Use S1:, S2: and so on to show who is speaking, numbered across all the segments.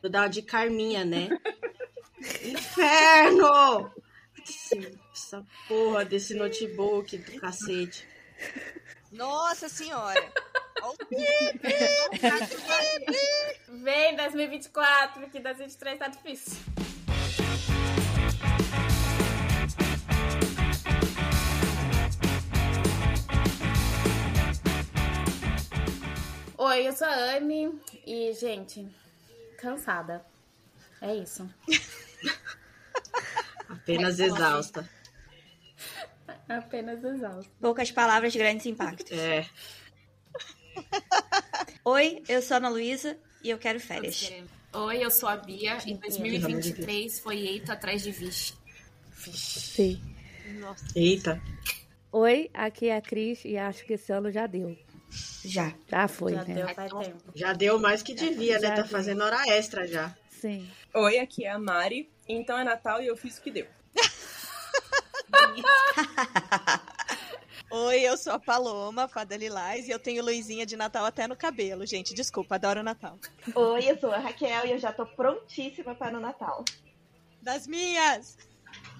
S1: Vou dar uma de Carminha, né? Inferno! Essa porra desse notebook do cacete.
S2: Nossa senhora!
S3: Vem 2024, que 2023 tá difícil. Oi, eu sou a Anne e, gente, cansada. É isso.
S1: Apenas exausta.
S3: Apenas exausta.
S4: Poucas palavras, grandes impactos.
S1: É.
S4: Oi, eu sou a Ana Luísa e eu quero férias.
S5: Oi, eu sou a Bia. Em 2023 foi Eito atrás de Vixe.
S6: Sim.
S1: Eita.
S6: Oi, aqui é a Cris e acho que esse ano já deu.
S4: Já.
S6: Já foi,
S3: Já
S6: né?
S3: deu faz tempo.
S1: Já deu mais que devia, né?
S6: Já
S1: Tá
S6: deu.
S1: fazendo hora extra já.
S6: Sim.
S7: Oi, aqui é a Mari. Então é Natal e eu fiz o que deu.
S2: Oi, eu sou a Paloma, fada Lilás, e eu tenho luzinha de Natal até no cabelo, gente. Desculpa, adoro o Natal.
S8: Oi, eu sou a Raquel e eu já tô prontíssima para o Natal.
S2: Das minhas!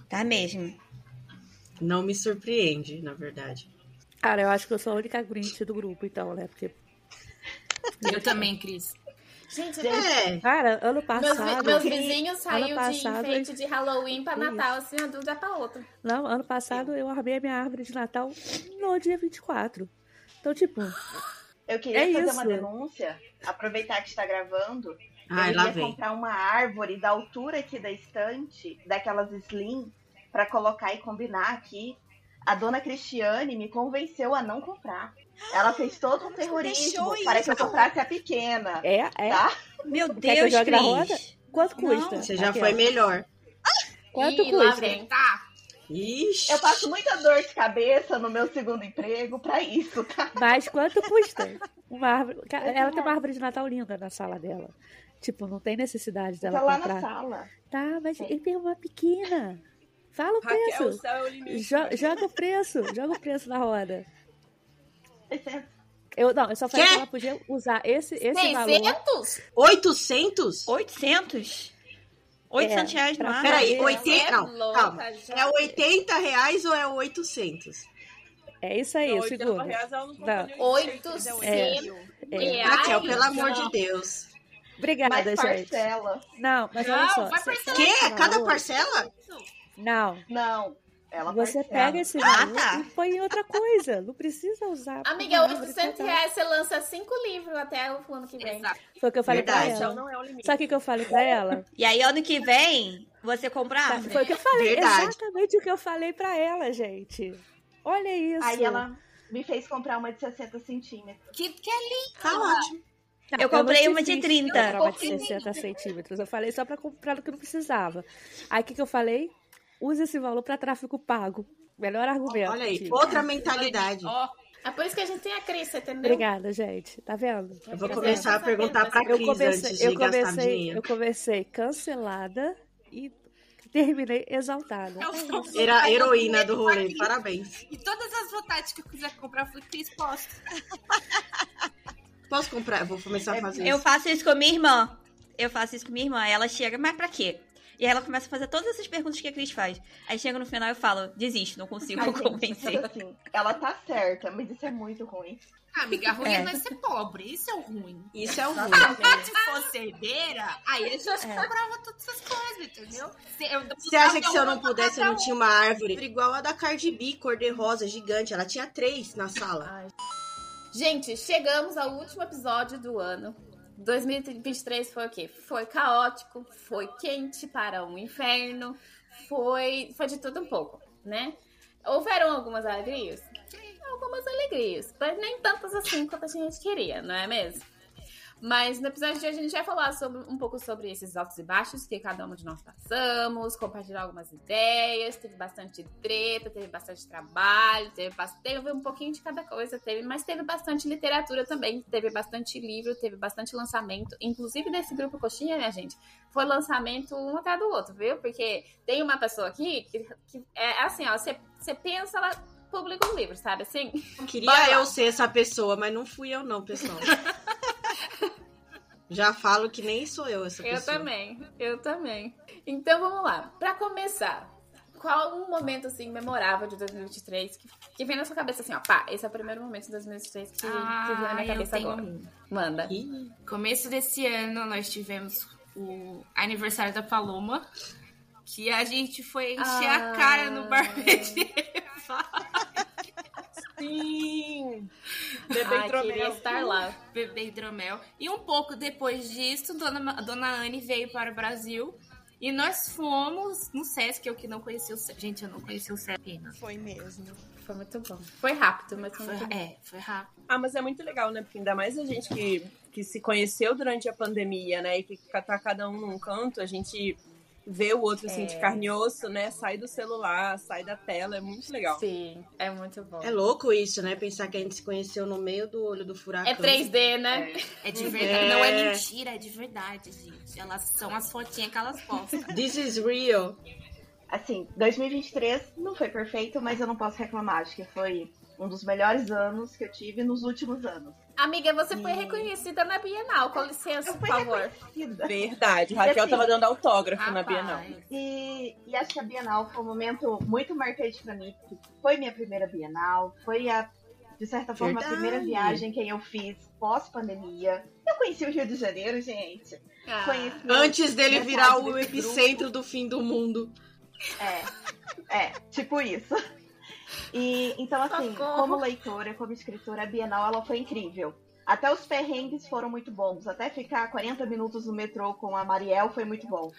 S4: Tá mesmo.
S1: Não me surpreende, na verdade.
S6: Cara, eu acho que eu sou a única Grinch do grupo, então, né? Porque,
S5: Eu também, Cris.
S3: Gente,
S1: É,
S6: cara, ano
S3: meus,
S6: passado.
S3: meus vizinhos saíram de enfeite de Halloween pra
S6: Isso.
S3: Natal, assim, de um dia pra outro.
S6: Não, ano passado eu armei a minha árvore de Natal no dia 24. Então, tipo,
S8: Eu queria
S6: É
S8: fazer
S6: isso.
S8: uma denúncia, aproveitar que está gravando.
S1: ai,
S8: eu
S1: lá
S8: ia comprar uma árvore da altura aqui da estante, daquelas slim, para colocar e combinar aqui. A dona Cristiane me convenceu a não comprar. Ela fez todo um terrorismo para que eu comprasse a pequena.
S6: é, é.
S8: Tá?
S4: Meu
S6: Quer que eu
S4: Deus,
S6: jogue na
S4: Cris.
S6: roda? Quanto
S4: Não,
S6: custa?
S1: Você já
S6: Aqui,
S1: foi melhor.
S6: Quanto
S3: Ih, lá
S6: custa?
S3: vem.
S5: Tá.
S1: Ixi.
S8: Eu passo muita dor de cabeça no meu segundo emprego para isso, tá?
S6: Mas quanto custa? Uma árvore. Ela tem uma árvore de Natal linda na sala dela. Tipo, não tem necessidade dela
S8: Tá lá
S6: comprar.
S8: na sala.
S6: Tá, mas ele tem uma pequena. Fala o
S7: Raquel, o
S6: preço.
S7: céu é o limite.
S6: Jo- joga o preço. Joga o preço na roda. Eu, não, eu só falei
S1: Quê?
S6: que ela podia usar esse, esse valor.
S3: 600?
S1: 800?
S4: 800? 800 reais
S6: pra-
S4: no ar?
S1: Peraí,
S6: é
S1: 80.
S3: é
S1: Não,
S3: louca,
S1: calma.
S3: já.
S1: É 80 reais ou é 800?
S6: É isso aí,
S7: Não,
S6: o
S7: 80
S6: segundo.
S7: reais não
S6: Não.
S7: nem
S3: 800
S6: É. É.
S3: reais.
S1: Raquel, pelo amor
S3: Não.
S1: de Deus.
S6: Obrigada,
S8: Mas
S6: gente.
S8: parcela.
S6: Não, mas olha só.
S5: vai parcelar.
S1: Quê? Cada
S6: valor-
S1: parcela?
S6: Não.
S8: Não. Ela
S6: Você pega esse
S4: Ah,
S6: valor
S4: tá.
S6: e põe em outra coisa. Não precisa usar.
S3: Amiga,
S6: uma árvore de
S3: 800
S6: Natal.
S3: reais você lança 5 livros até o ano que vem.
S5: Exato.
S6: Foi o que eu falei
S1: Verdade.
S6: pra ela.
S7: não é o limite.
S6: Sabe o que que eu falei pra ela?
S4: E aí, ano que vem, você compra a
S6: Tá,
S4: árvore.
S6: Foi o que eu falei.
S1: Verdade.
S6: Exatamente o que eu falei pra ela, gente. Olha isso.
S8: Aí ela me fez comprar uma de 60 centímetros.
S5: Que, que é lindo.
S1: Tá ótimo.
S6: Não,
S4: Eu comprei
S6: não
S4: uma de
S6: fiz
S4: 30.
S6: comprar uma de 60 centímetros. Eu falei só pra comprar o que não precisava. Aí o que, que eu falei? Use esse valor pra tráfego pago. Melhor argumento.
S1: Olha aí, outra mentalidade.
S5: Ó,
S3: É por isso que a gente tem a Cris, entendeu?
S6: Obrigada, gente. Tá vendo?
S1: Eu vou começar a perguntar pra
S6: Eu
S1: Cris
S6: comecei,
S1: antes
S6: eu
S1: de gastar
S6: comecei, eu comecei cancelada e terminei exaltada.
S5: eu
S1: Era heroína do rolê, parabéns.
S5: E todas as vontades que eu quiser comprar, eu falei, Cris, posso.
S1: Posso comprar? Eu vou começar a fazer
S4: Eu
S1: isso.
S4: faço isso com minha irmã. Eu faço isso com minha irmã. Ela chega, mas pra quê? E aí ela começa a fazer todas essas perguntas que a Cris faz. Aí chega no final e eu falo, desisto, não consigo
S8: Ai, gente,
S4: convencer.
S8: mas assim, ela tá certa, mas isso é muito ruim.
S5: Ah, amiga, ruim é.
S4: É.
S5: nós ser pobre. Isso é o ruim.
S1: Isso é o ruim.
S5: Se fosse herdeira, aí a gente comprava todas essas coisas, entendeu? Se eu-
S1: Você acha que se eu não pudesse, eu não tinha uma árvore igual a da Cardi B, cor de rosa, gigante. Ela tinha três na sala.
S3: Gente, chegamos ao último episódio do ano. 2023 foi o quê? Foi caótico, foi quente para um inferno, foi, foi de tudo um pouco, né? Houveram algumas alegrias? Algumas alegrias, mas nem tantas assim quanto a gente queria, não é mesmo? Mas no episódio de hoje a gente vai falar sobre, um pouco sobre esses altos e baixos que cada um de nós passamos, compartilhar algumas ideias, teve bastante treta, teve bastante trabalho, teve, teve um pouquinho de cada coisa, teve, mas teve bastante literatura também, teve bastante livro, teve bastante lançamento, inclusive desse grupo Coxinha, minha gente, foi lançamento um atrás do outro, viu? Porque tem uma pessoa aqui que, que é assim, ó, você você pensa, ela publica um livro, sabe assim?
S1: Queria eu ser essa pessoa, mas não fui eu não, pessoal. Já falo que nem sou eu essa
S3: Eu
S1: pessoa.
S3: também, eu também. Então vamos lá. Pra começar, qual um momento assim memorável de 2023 que, que vem na sua cabeça assim, ó, pá, esse é o primeiro momento de 2023 que, que veio na minha
S5: Ah, eu
S3: cabeça
S5: tenho
S3: agora.
S5: um.
S3: Manda.
S1: Ih,
S5: Começo desse ano nós tivemos o aniversário da Paloma, que a gente foi encher
S3: Ah.
S5: a cara no bar medieval.
S7: Sim! Bebê
S3: Ai,
S7: hidromel.
S3: queria estar lá.
S5: Bebê hidromel. E um pouco depois disso, Dona, Dona Anne veio para o Brasil. E nós fomos no Sesc, eu que não conhecia o Sesc. Gente, eu não conhecia o Sesc.
S2: Foi mesmo.
S3: Foi muito bom. Foi rápido, mas foi
S5: Foi, é, foi rápido.
S7: Ah, mas é muito legal, né? Porque ainda mais a gente que, que se conheceu durante a pandemia, né? E que tá cada um num canto, a gente vê o outro assim de
S3: É.
S7: carne e osso, né? Sai do celular, sai da tela, é muito legal.
S3: Sim, é muito bom.
S1: É louco isso, né? Pensar que a gente se conheceu no meio do olho do furacão.
S3: É 3D, né?
S5: É de verdade. Não é
S1: É.
S5: mentira, é de verdade, gente. Elas são as fotinhas que elas postam.
S1: This is real.
S8: Assim, 2023 não foi perfeito, mas eu não posso reclamar. Acho que foi um dos melhores anos que eu tive nos últimos anos.
S3: Amiga, você foi
S8: E-
S3: reconhecida na Bienal. Com licença, por favor.
S8: reconhecida.
S7: Verdade. Raquel
S8: assim,
S7: tava dando autógrafo na
S5: Rapaz,
S7: Bienal.
S8: E, e acho que a Bienal foi um momento muito marcante pra mim, porque foi minha primeira Bienal, foi a, de certa forma, a
S1: Verdade.
S8: primeira viagem que eu fiz pós-pandemia. Eu conheci o Rio de Janeiro, gente.
S3: Ah,
S8: Conheci
S1: Antes dele virar o epicentro do fim do mundo.
S8: É, é, tipo isso. E então, assim,
S3: Socorro.
S8: como leitora, como escritora, a Bienal ela foi incrível. Até os perrengues foram muito bons. Até ficar 40 minutos no metrô com a Mariel foi muito bom.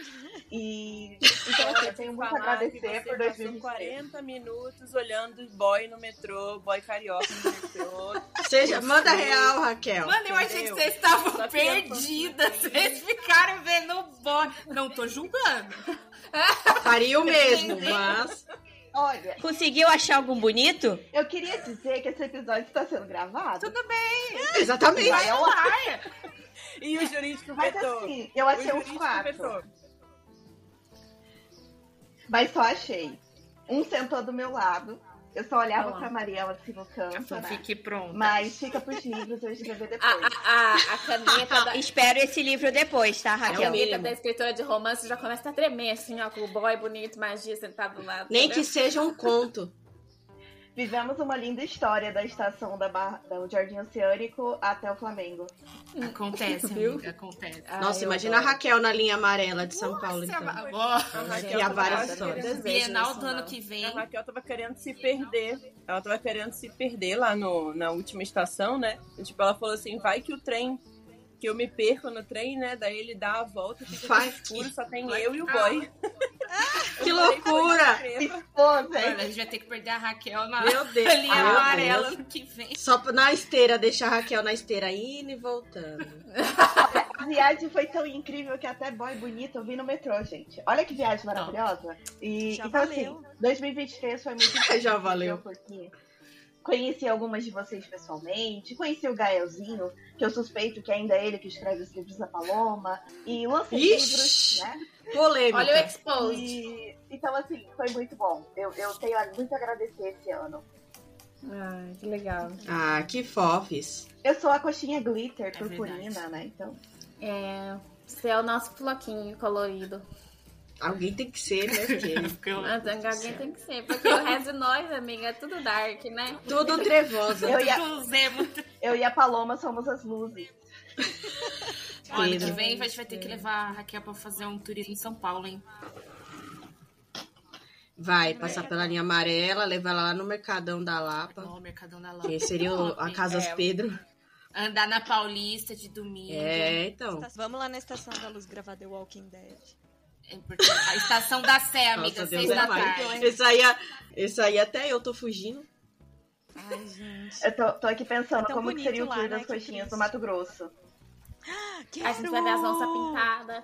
S8: E então, assim, eu tenho muito a agradecer por
S7: passou
S8: 2023.
S7: 40 minutos olhando boy no metrô, boy carioca no metrô.
S1: Seja, manda real, Raquel.
S5: Mano, eu achei que vocês estavam perdidas. Vocês ficaram vendo o boy. Não tô julgando.
S1: Faria o mesmo, mas.
S8: Olha,
S4: Conseguiu achar algum bonito?
S8: eu queria dizer que esse episódio está sendo gravado.
S5: Tudo bem.
S1: Exatamente.
S8: Vai ao ar.
S7: E o jurídico
S8: Mas
S7: vetou.
S8: assim, eu achei uns quatro.
S7: vetou.
S8: Mas só achei. Um sentou do meu lado. Eu só olhava
S3: Olá.
S8: pra Mariela assim no canto. né?
S5: Fique pronta.
S8: Mas fica pros livros eu escrever
S3: A,
S8: depois.
S3: a, a, a caneta da,
S4: Espero esse livro depois, tá,
S1: É
S3: a
S4: Raquel?
S3: caneta da escritora de romance já começa a tremer, assim, ó, com o boy bonito, magia sentado do lado.
S1: Nem que
S3: entendeu?
S1: seja um conto.
S8: Vivemos uma linda história da estação da barra, do Jardim Oceânico até o Flamengo.
S5: Acontece,
S3: Viu?
S5: amiga, acontece.
S1: Nossa,
S3: eu
S1: imagina a. Raquel na linha amarela de São Paulo, então.
S5: Ó,
S1: E há várias histórias.
S5: Bienal do ano que vem.
S7: A Raquel tava querendo se perder. Ela tava querendo se perder lá no, na última estação, né? E, tipo, ela falou assim: vai que o trem. Que eu me perco no trem, né? Daí ele dá a volta, fica tudo escuro,
S1: que-
S7: só tem eu e o boy.
S1: Que
S7: Eu falei,
S1: loucura!
S8: Velho.
S5: a gente vai ter que perder a Raquel na
S1: Meu Deus.
S5: linha
S1: Meu
S5: amarela
S1: Deus.
S5: que vem.
S1: Só na esteira, deixar a Raquel na esteira, indo e voltando.
S8: A viagem foi tão incrível que até boy bonito eu vi no metrô, gente. Olha que viagem maravilhosa. E,
S2: Já
S8: então,
S2: valeu.
S8: assim, 2023 foi muito incrível.
S1: Já valeu.
S8: Porque conheci algumas de vocês pessoalmente, conheci o Gaelzinho, que eu suspeito que ainda é ele que escreve os livros da Paloma, e lancei livros, né?
S1: Polêmica.
S3: Olha o exposed.
S8: E, então, assim, foi muito bom. Eu, eu tenho muito a agradecer esse ano.
S3: Ai, que legal.
S1: Ah, que fofes.
S8: Eu sou a coxinha glitter
S5: É
S8: purpurina, né? Então,
S3: É, você é o nosso floquinho colorido.
S1: Alguém tem que ser, né? Porque
S3: Mas alguém tem que ser, porque o resto de nós, amiga, é tudo dark, né?
S1: tudo trevosa.
S8: eu e, eu e a Paloma somos as luzes.
S5: Ano que vem a gente vai ter que levar a Raquel pra fazer um turismo em São Paulo, hein?
S1: Vai passar pela linha amarela, levar ela lá no Mercadão da Lapa.
S5: Ó, o Mercadão da Lapa.
S1: Que seria o- a Casas
S3: É.
S1: Pedro.
S5: Andar na Paulista de domingo.
S1: É, então.
S2: Vamos lá na Estação da Luz gravar The Walking Dead.
S5: É. A estação da Sé, amiga,
S1: Nossa,
S5: seis
S1: Deus
S5: da
S1: é mais.
S5: tarde.
S1: Esse aí, esse aí até eu tô fugindo.
S2: Ai, gente.
S8: Eu tô, tô aqui pensando
S2: Tão
S8: como que seria o tour
S2: né?
S8: das
S2: Que
S8: coxinhas do Mato Grosso.
S3: A gente vai ver as onças pintadas.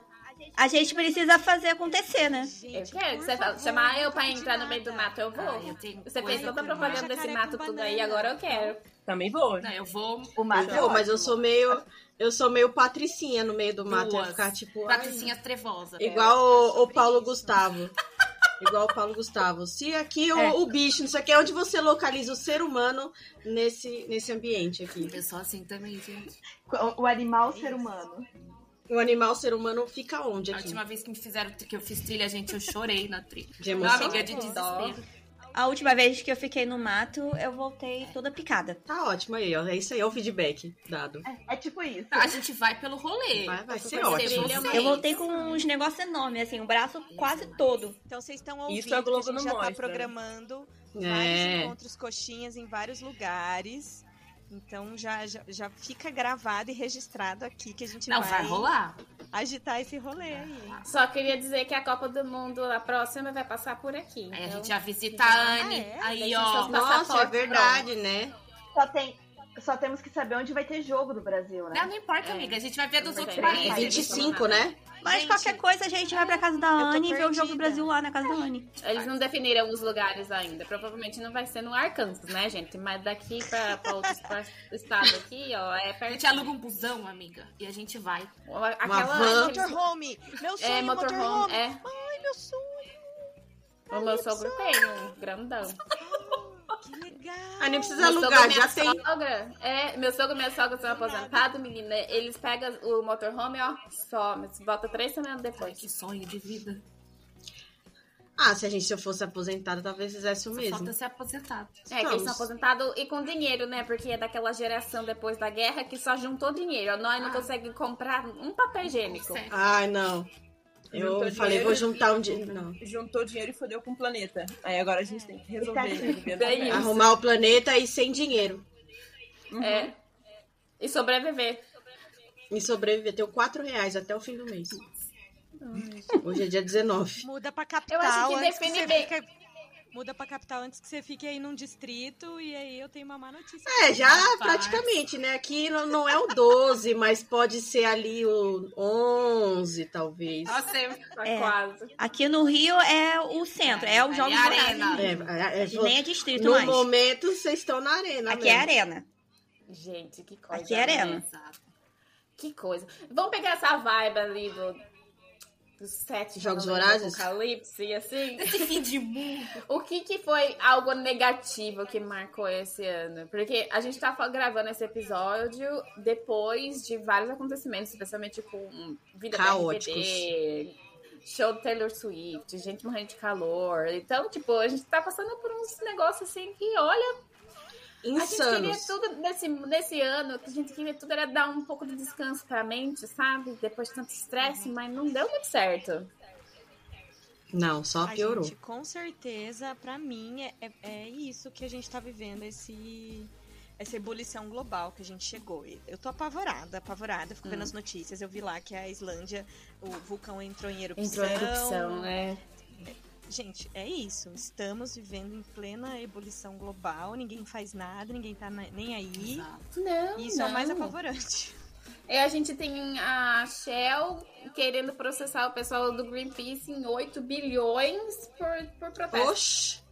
S4: A gente precisa fazer acontecer, né?
S3: Eu quero que você fala, chamar eu pra entrar no meio do mato, eu vou.
S5: Ah, eu tenho
S3: Você fez toda a
S5: que
S3: propaganda desse mato tudo aí, agora eu quero.
S7: Também vou.
S5: Não, eu vou.
S8: O mato é
S1: Pô, mas eu sou meio. Eu sou meio patricinha no meio do mato. Eu
S5: Duas.
S1: ficar tipo. ai,
S5: Patricinhas trevosas.
S1: igual o, o Paulo Gustavo. Igual o Paulo Gustavo. Se aqui o,
S8: É.
S1: o bicho, não sei o que, onde você localiza o ser humano nesse, nesse ambiente aqui?
S5: Eu sou assim também, gente.
S8: O, o animal ser humano.
S1: O animal ser humano fica onde
S5: A
S1: aqui?
S5: última vez que me fizeram que eu fiz trilha, gente, eu chorei na trilha.
S1: De emoção?
S5: amiga, de desespero.
S4: A última vez que eu fiquei no mato, eu voltei toda picada.
S1: Tá ótimo aí, ó. É isso aí, é o feedback dado.
S8: É, é tipo isso.
S5: A gente vai pelo rolê.
S1: Vai, vai ser ótimo.
S4: Eu voltei com uns negócios enormes, assim, o braço quase todo.
S2: Então vocês estão ouvindo
S7: Isso a Globo
S2: que a gente
S7: não
S2: já tá
S7: mostra, né?
S2: programando
S1: É.
S2: vários encontros coxinhas em vários lugares. Então já, já, já fica gravado e registrado aqui que a gente
S5: Não,
S2: vai,
S5: vai rolar.
S2: Agitar esse rolê aí.
S3: Só queria dizer que a Copa do Mundo, a próxima, vai passar por aqui.
S5: Aí a
S3: então-
S5: gente já visita a Anne.
S2: é?
S5: Aí, ó.
S1: Nossa, é verdade, né?
S8: Só, tem, só temos que saber onde vai ter jogo do Brasil, né?
S5: Não, não importa, amiga. A gente vai ver dos
S3: É
S5: outros.
S1: É
S5: países.
S1: 25, né?
S4: Mas
S2: Gente,
S4: qualquer coisa a gente vai pra casa da Anne e vê o jogo do. Brasil lá na casa da Anne.
S3: Eles não definiram os lugares ainda. Provavelmente não vai ser no Arkansas, né, gente? Mas daqui pra, pra outros pra- estados aqui, ó, é
S5: A
S3: perto.
S5: gente aluga um busão, amiga. E a gente vai.
S3: Aquela.
S1: van.
S2: Motorhome! Meu sonho,
S3: É,
S2: motorhome!
S3: motorhome. É.
S2: Ai, meu sonho!
S3: O meu sogro tem um grandão.
S2: Legal!
S1: Aí nem precisa
S3: Meu
S1: alugar,
S3: sogro
S1: já tem.
S3: Sogra, é, meu sogro e minha sogra são aposentados, menina. Eles pegam o motorhome, ó, só, mas volta três semanas
S5: Ai,
S3: depois.
S5: que sonho de vida.
S1: Ah, se a gente se eu fosse aposentada, talvez fizesse o
S5: Só
S1: mesmo.
S5: falta ser aposentado.
S3: É, que eles são aposentados e com dinheiro, né? Porque é daquela geração depois da guerra que só juntou dinheiro. Nós não
S5: Ah.
S3: conseguimos comprar um papel higiênico.
S1: Ai, não. Eu
S7: Juntou
S1: falei,
S7: dinheiro.
S1: vou juntar um dinheiro. Não.
S7: Juntou dinheiro e fodeu com o planeta. Aí agora a gente tem que resolver.
S8: Tá.
S1: Arrumar o planeta e sem dinheiro.
S3: É. E sobreviver.
S1: E sobreviver. Tenho 4 reais até o fim do mês. Hoje é dia 19.
S2: Muda pra capital.
S3: Eu acho que define bem.
S2: fica- Muda pra capital antes que você fique aí num distrito e aí eu tenho uma má notícia.
S1: É, já praticamente, né? Aqui não, não é o 12, mas pode ser ali o 11, talvez.
S3: Nossa, tá
S4: É.
S3: quase.
S4: Aqui no Rio é o centro, é, o
S5: Ali
S4: Jogos
S5: é
S4: Vorazes.
S5: arena.
S1: É, é, é,
S4: nem é distrito
S1: no
S4: mais.
S1: momento, vocês estão na arena.
S4: Aqui é
S1: mesmo.
S4: arena.
S3: Gente, que coisa.
S4: Aqui é arena.
S3: Que coisa. Vamos pegar essa vibe ali do, dos sete
S1: Jogos Vorazes?
S3: Apocalipse e assim.
S5: Esse fim de mundo.
S3: O que, que foi algo negativo que marcou esse ano? Porque a gente tá gravando esse episódio depois de vários acontecimentos, especialmente com vida
S1: Caóticos.
S3: da RBD, show do Taylor Swift, gente morrendo de calor. Então, tipo, a gente tá passando por uns negócios assim que, olha, a gente queria
S1: Insanos.
S3: tudo nesse, nesse ano, que a gente queria tudo era dar um pouco de descanso pra mente, sabe? Depois de tanto estresse, mas não deu muito certo.
S1: Não, só
S2: A
S1: piorou.
S2: gente, com certeza, pra mim, é, é- é isso que a gente tá vivendo, esse, essa ebulição global que a gente chegou. E Eu tô apavorada, apavorada, fico
S3: Hum.
S2: vendo as notícias. Eu vi lá que a Islândia, o vulcão entrou em erupção.
S3: Entrou em erupção, né?
S2: Gente, é isso. Estamos vivendo em plena ebulição global, ninguém faz nada, ninguém tá nem aí.
S5: Exato.
S3: Não,
S2: isso é o mais
S3: não.
S2: apavorante.
S3: E a gente tem a Shell querendo processar o pessoal do Greenpeace em 8 bilhões por, por protesto.
S1: Oxi.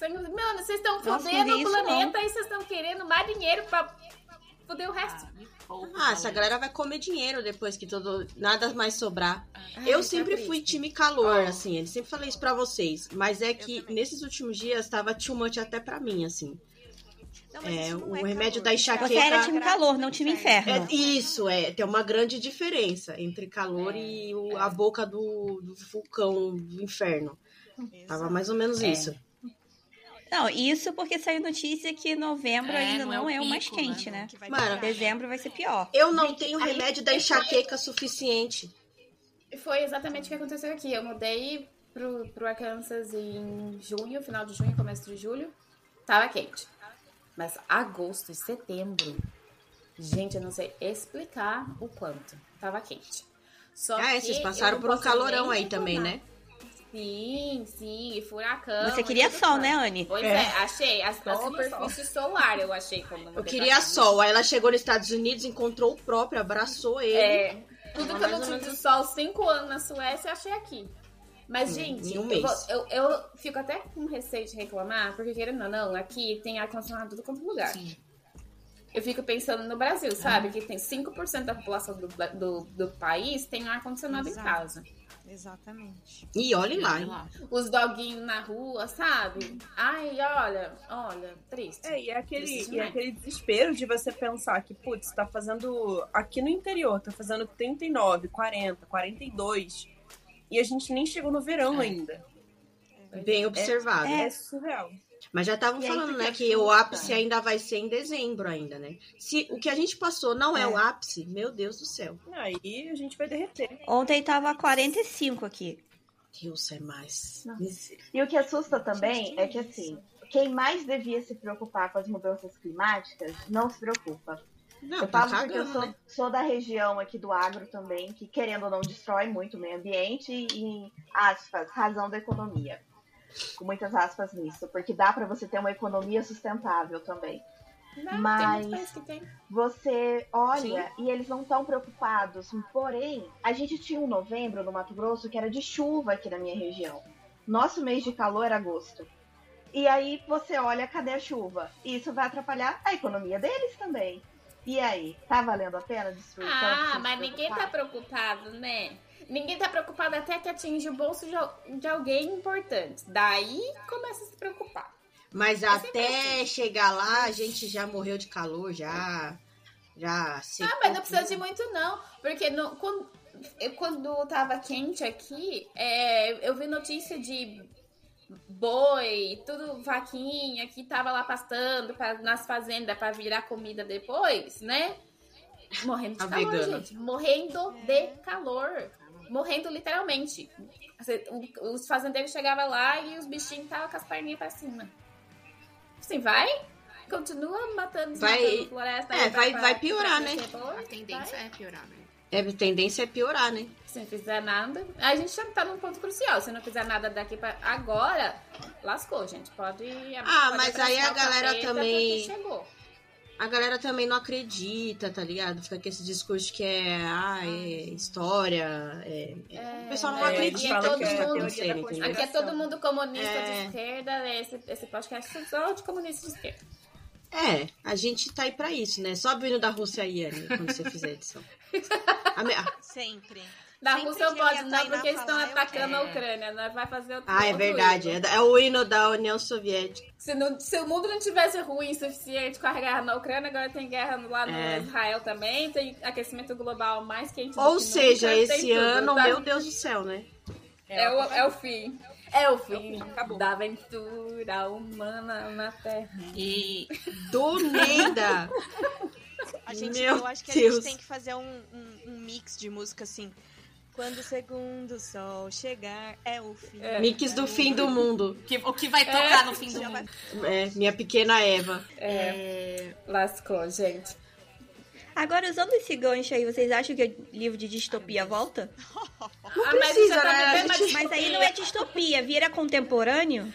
S3: Mano, vocês estão fodendo
S4: não
S3: o planeta e vocês estão querendo mais dinheiro pra foder o resto.
S5: Ah,
S1: Ah, essa galera vai comer dinheiro depois que todo nada mais sobrar.
S3: Ai,
S1: eu
S3: tá
S1: sempre
S3: triste.
S1: fui time calor,
S3: Ó.
S1: assim, eu sempre falei isso pra vocês. Mas é que nesses últimos dias tava too much até pra mim, assim.
S2: Não,
S1: É, o
S2: é
S1: remédio
S2: calor,
S1: da
S2: é
S1: enxaqueca-
S4: Você era time calor, não time
S2: inferno.
S1: É, isso, é, tem uma grande diferença entre calor e o- a boca do, do vulcão do inferno. Tava
S2: Exato.
S1: mais ou menos
S3: É.
S1: isso.
S4: Não, isso porque saiu notícia que novembro
S5: É,
S4: ainda
S5: não é o
S4: é o mais
S5: pico,
S4: quente,
S5: né?
S4: né?
S1: Mano.
S4: Dezembro vai ser pior.
S1: Eu não
S8: Gente,
S1: tenho remédio da enxaqueca suficiente.
S3: Foi exatamente o que aconteceu aqui. Eu mudei pro, pro Arkansas em junho, final de junho, começo de julho. Tava quente. Mas agosto e setembro, gente, eu não sei explicar o quanto. Tava quente. Só
S1: Ah, é,
S3: que
S1: vocês passaram por um calorão aí também, né?
S3: Sim, sim, e furacão.
S4: Você queria sol, né, Anne?
S3: Pois é, achei. A, a superfície solar eu achei quando
S1: Eu queria sol. Aí ela chegou nos Estados Unidos, encontrou o próprio, abraçou ele.
S3: É, tudo
S1: Tava
S3: que eu não tive de sol cinco anos na Suécia, eu achei aqui. Mas,
S1: Hum,
S3: gente,
S1: um
S3: eu, vou- eu, eu fico até com receio de reclamar, porque querendo ou não, aqui tem ar-condicionado tudo quanto é lugar.
S5: Sim.
S3: eu fico pensando no Brasil, sabe? Que tem 5% da população do, do, do país tem ar-condicionado em casa.
S2: Exatamente.
S1: E olhe lá,
S5: lá.
S3: Os doguinhos na rua, sabe? Ai, olha, olha, triste.
S7: É, e é aquele, e é aquele desespero de você pensar que, putz, tá fazendo aqui no interior, tá fazendo 39, 40, 42. E a gente nem chegou no verão
S3: É.
S7: ainda.
S1: Bem observado.
S7: É, surreal.
S1: Mas já estavam falando, né, que o
S8: fruta.
S1: ápice ainda vai ser em dezembro ainda, né? Se o que a gente passou não é,
S9: É.
S1: o ápice, meu Deus do céu.
S7: Aí a gente vai derreter.
S4: Ontem tava 45 aqui.
S1: Deus é mais.
S8: E o que assusta também é que, assim, quem mais devia se preocupar com as mudanças climáticas não se preocupa.
S1: Não,
S8: eu
S1: tá
S8: falo porque eu
S1: cagando,
S8: sou,
S1: né?
S8: sou da região aqui do agro também, que querendo ou não destrói muito o meio ambiente e, aspas, razão da economia. Com muitas aspas nisso, porque dá pra você ter uma economia sustentável também.
S3: Não,
S8: Mas-
S3: que tem.
S8: Você olha e eles não estão preocupados. Porém, a gente tinha um novembro no Mato Grosso que era de chuva aqui na minha região. Nosso mês de calor era agosto. E aí você olha, cadê a chuva? Isso vai atrapalhar a economia deles também. E aí, tá valendo a pena destruir
S3: Ah, mas ninguém tá preocupado, né? Ninguém tá preocupado até que atinge o bolso de, al- de alguém importante. Daí começa a se preocupar.
S1: Mas
S3: sempre
S1: até chegar lá, a gente já morreu de calor, já. Já se.
S3: Ah, mas não precisa de muito, não. Porque no- quando, eu, quando tava quente aqui, é, eu vi notícia de boi, tudo vaquinha que tava lá pastando pra- nas fazendas pra virar comida depois, né? Morrendo de
S1: A
S3: calor,
S1: vegana.
S3: gente. Morrendo de calor. Morrendo literalmente. Os fazendeiros chegavam lá e os bichinhos estavam com as perninhas pra cima. Assim, vai? Continua matando,
S1: Vai-
S3: desmatando floresta.
S1: é, vai-
S3: pra-
S1: vai piorar, né?
S5: A tendência é piorar, né?
S1: É, a tendência é piorar, né?
S3: Se não fizer nada, a gente já tá num ponto crucial. Se não fizer nada daqui pra agora, lascou, gente. Pode.
S1: Ah,
S3: pode
S1: mas aí a galera também-
S3: Chegou.
S1: A galera também não acredita, tá ligado? Fica com esse discurso que é, ah, é história. É, é- O pessoal não
S3: é,
S1: acredita
S3: é todo
S1: que isso tá
S3: mundo-
S1: entendeu?
S3: Aqui é todo mundo comunista
S1: É.
S3: de esquerda. Esse, esse podcast é só de comunistas de esquerda.
S1: É, a gente tá aí pra isso, né? Sobe o hino da Rússia aí, Anne, quando você fizer a edição. A me-
S2: Sempre.
S3: Da
S2: Sempre
S3: Rússia eu
S2: a
S3: posso, não, porque eles estão
S2: falar, eu
S3: atacando a. Ucrânia. Nós vai fazer outro
S1: Ah, é verdade.
S3: hino.
S1: É, é o hino da União Soviética.
S3: Se, não- se o mundo não tivesse ruim o suficiente com a guerra na Ucrânia, agora tem guerra lá no
S1: É.
S3: Israel também, tem aquecimento global mais quente do
S1: Ou
S3: que
S1: seja,
S3: nunca,
S1: esse
S3: tudo,
S1: ano,
S3: tá?
S1: meu Deus do céu, né?
S3: É o, é o fim. É o fim
S7: Acabou.
S3: da aventura humana na Terra.
S5: E
S1: Do Neida.
S2: A gente,
S1: Meu
S2: eu acho que a
S1: Deus.
S2: gente tem que fazer um, um, um mix de música assim. Quando o segundo sol chegar, é o fim.
S3: É.
S1: Mix do fim do mundo.
S5: o que, o que vai tocar no fim do mundo?
S1: É, minha pequena Eva.
S3: É, lascou, gente.
S4: Agora, usando esse gancho aí, vocês acham que o livro de distopia volta?
S3: ah,
S1: precisa,
S3: já tá
S1: né?
S4: Mas aí não é distopia, vira contemporâneo?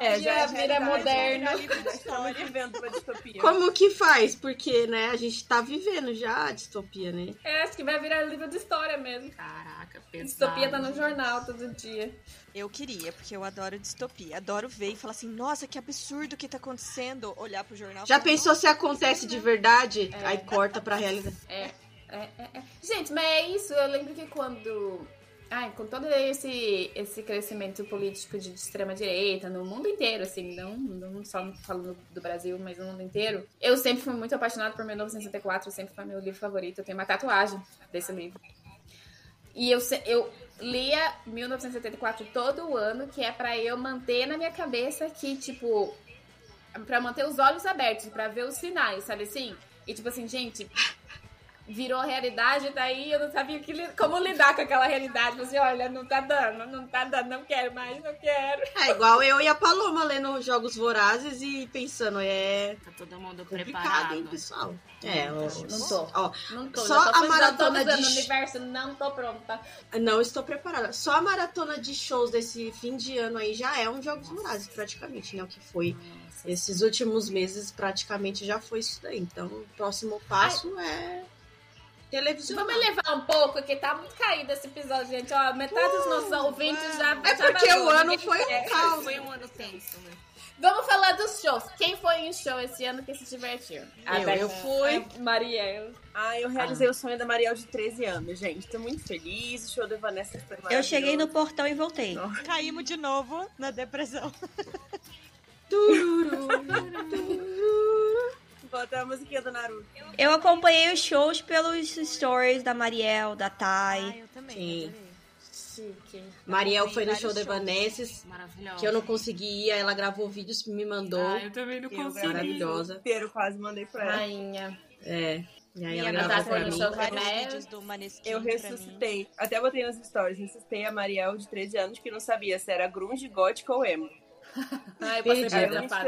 S3: É, já vira moderno.
S7: Estamos vivendo uma distopia.
S1: Como que faz? Porque, né, a gente tá vivendo já a distopia, né?
S3: É, acho que vai virar livro de história mesmo.
S5: Caraca, pesado.
S3: Distopia tá no jornal todo dia.
S2: Eu queria, porque eu adoro distopia. Adoro ver e falar assim, nossa, que absurdo que tá acontecendo. Olhar pro jornal
S1: Já
S2: falar,
S1: pensou se acontece de verdade? Aí corta pra realidade.
S3: É, é, é, é. Gente, mas é isso. Eu lembro que quando. Ai, com todo esse, esse crescimento político de extrema direita no mundo inteiro, assim, não, não só falando do Brasil, mas no mundo inteiro, eu sempre fui muito apaixonada por 1964, sempre foi meu livro favorito. Eu tenho uma tatuagem desse livro. E eu, eu lia 1974 todo ano, que é pra eu manter na minha cabeça que, tipo, pra manter os olhos abertos, pra ver os sinais, sabe assim? E tipo assim, gente, virou realidade, daí eu não sabia que como lidar com aquela realidade. Falei assim, olha, não tá dando, não tá dando, não quero mais, não quero.
S1: É igual eu e a Paloma lendo Jogos Vorazes e pensando, é
S5: Tá todo mundo
S1: complicado,
S5: preparado.
S1: hein, pessoal? É, ó,
S3: Não tô.
S1: ó,
S3: Não tô,
S1: Só
S3: tô
S1: a maratona de
S3: universo, não tô pronta.
S1: não estou preparada. Só a maratona de shows desse fim de ano aí já é um Jogos Vorazes, praticamente, né? O que foi esses últimos meses, praticamente já foi isso daí. Então, o próximo passo é televisão.
S3: Vamos levar um pouco, que tá muito caído esse episódio, gente. Ó, metade dos nossos ouvintes já
S1: É
S3: já
S1: porque o ano
S3: ninguém
S1: foi um caos.
S5: Foi um ano tenso, né?
S3: Vamos falar dos shows. Quem foi em show esse ano que se divertiu?
S1: Eu, eu fui.
S3: Mariel.
S7: Ah, eu realizei o sonho da Mariel de 13 anos, gente. Tô muito feliz. O show da Vanessa foi
S4: Eu cheguei no
S7: maravilhoso.
S4: portão e voltei.
S2: Caímos de novo na depressão.
S7: Bota a musiquinha do Naruto.
S4: Eu acompanhei os shows pelos stories da Mariel, da
S2: Ah,
S4: Thay.
S2: eu também.
S1: Sim.
S2: adorei.
S3: Chique.
S1: Mariel foi no show da. Evanescence, que eu não consegui ir, ela gravou vídeos e me mandou.
S5: Ah, eu também não
S7: Eu
S5: consegui.
S1: Maravilhosa.
S7: inteiro quase mandei pra ela.
S3: Rainha.
S1: É. E aí
S2: E
S1: ela gravou
S3: Natália
S1: pra mim.
S2: vários
S3: Né?
S2: do Maneskin
S7: Eu ressuscitei. Até botei nos stories. Ressuscitei a Mariel de 13 anos que não sabia se era grunge, gótica ou emo.
S3: Ai, eu passei
S1: Perdi.
S3: por essa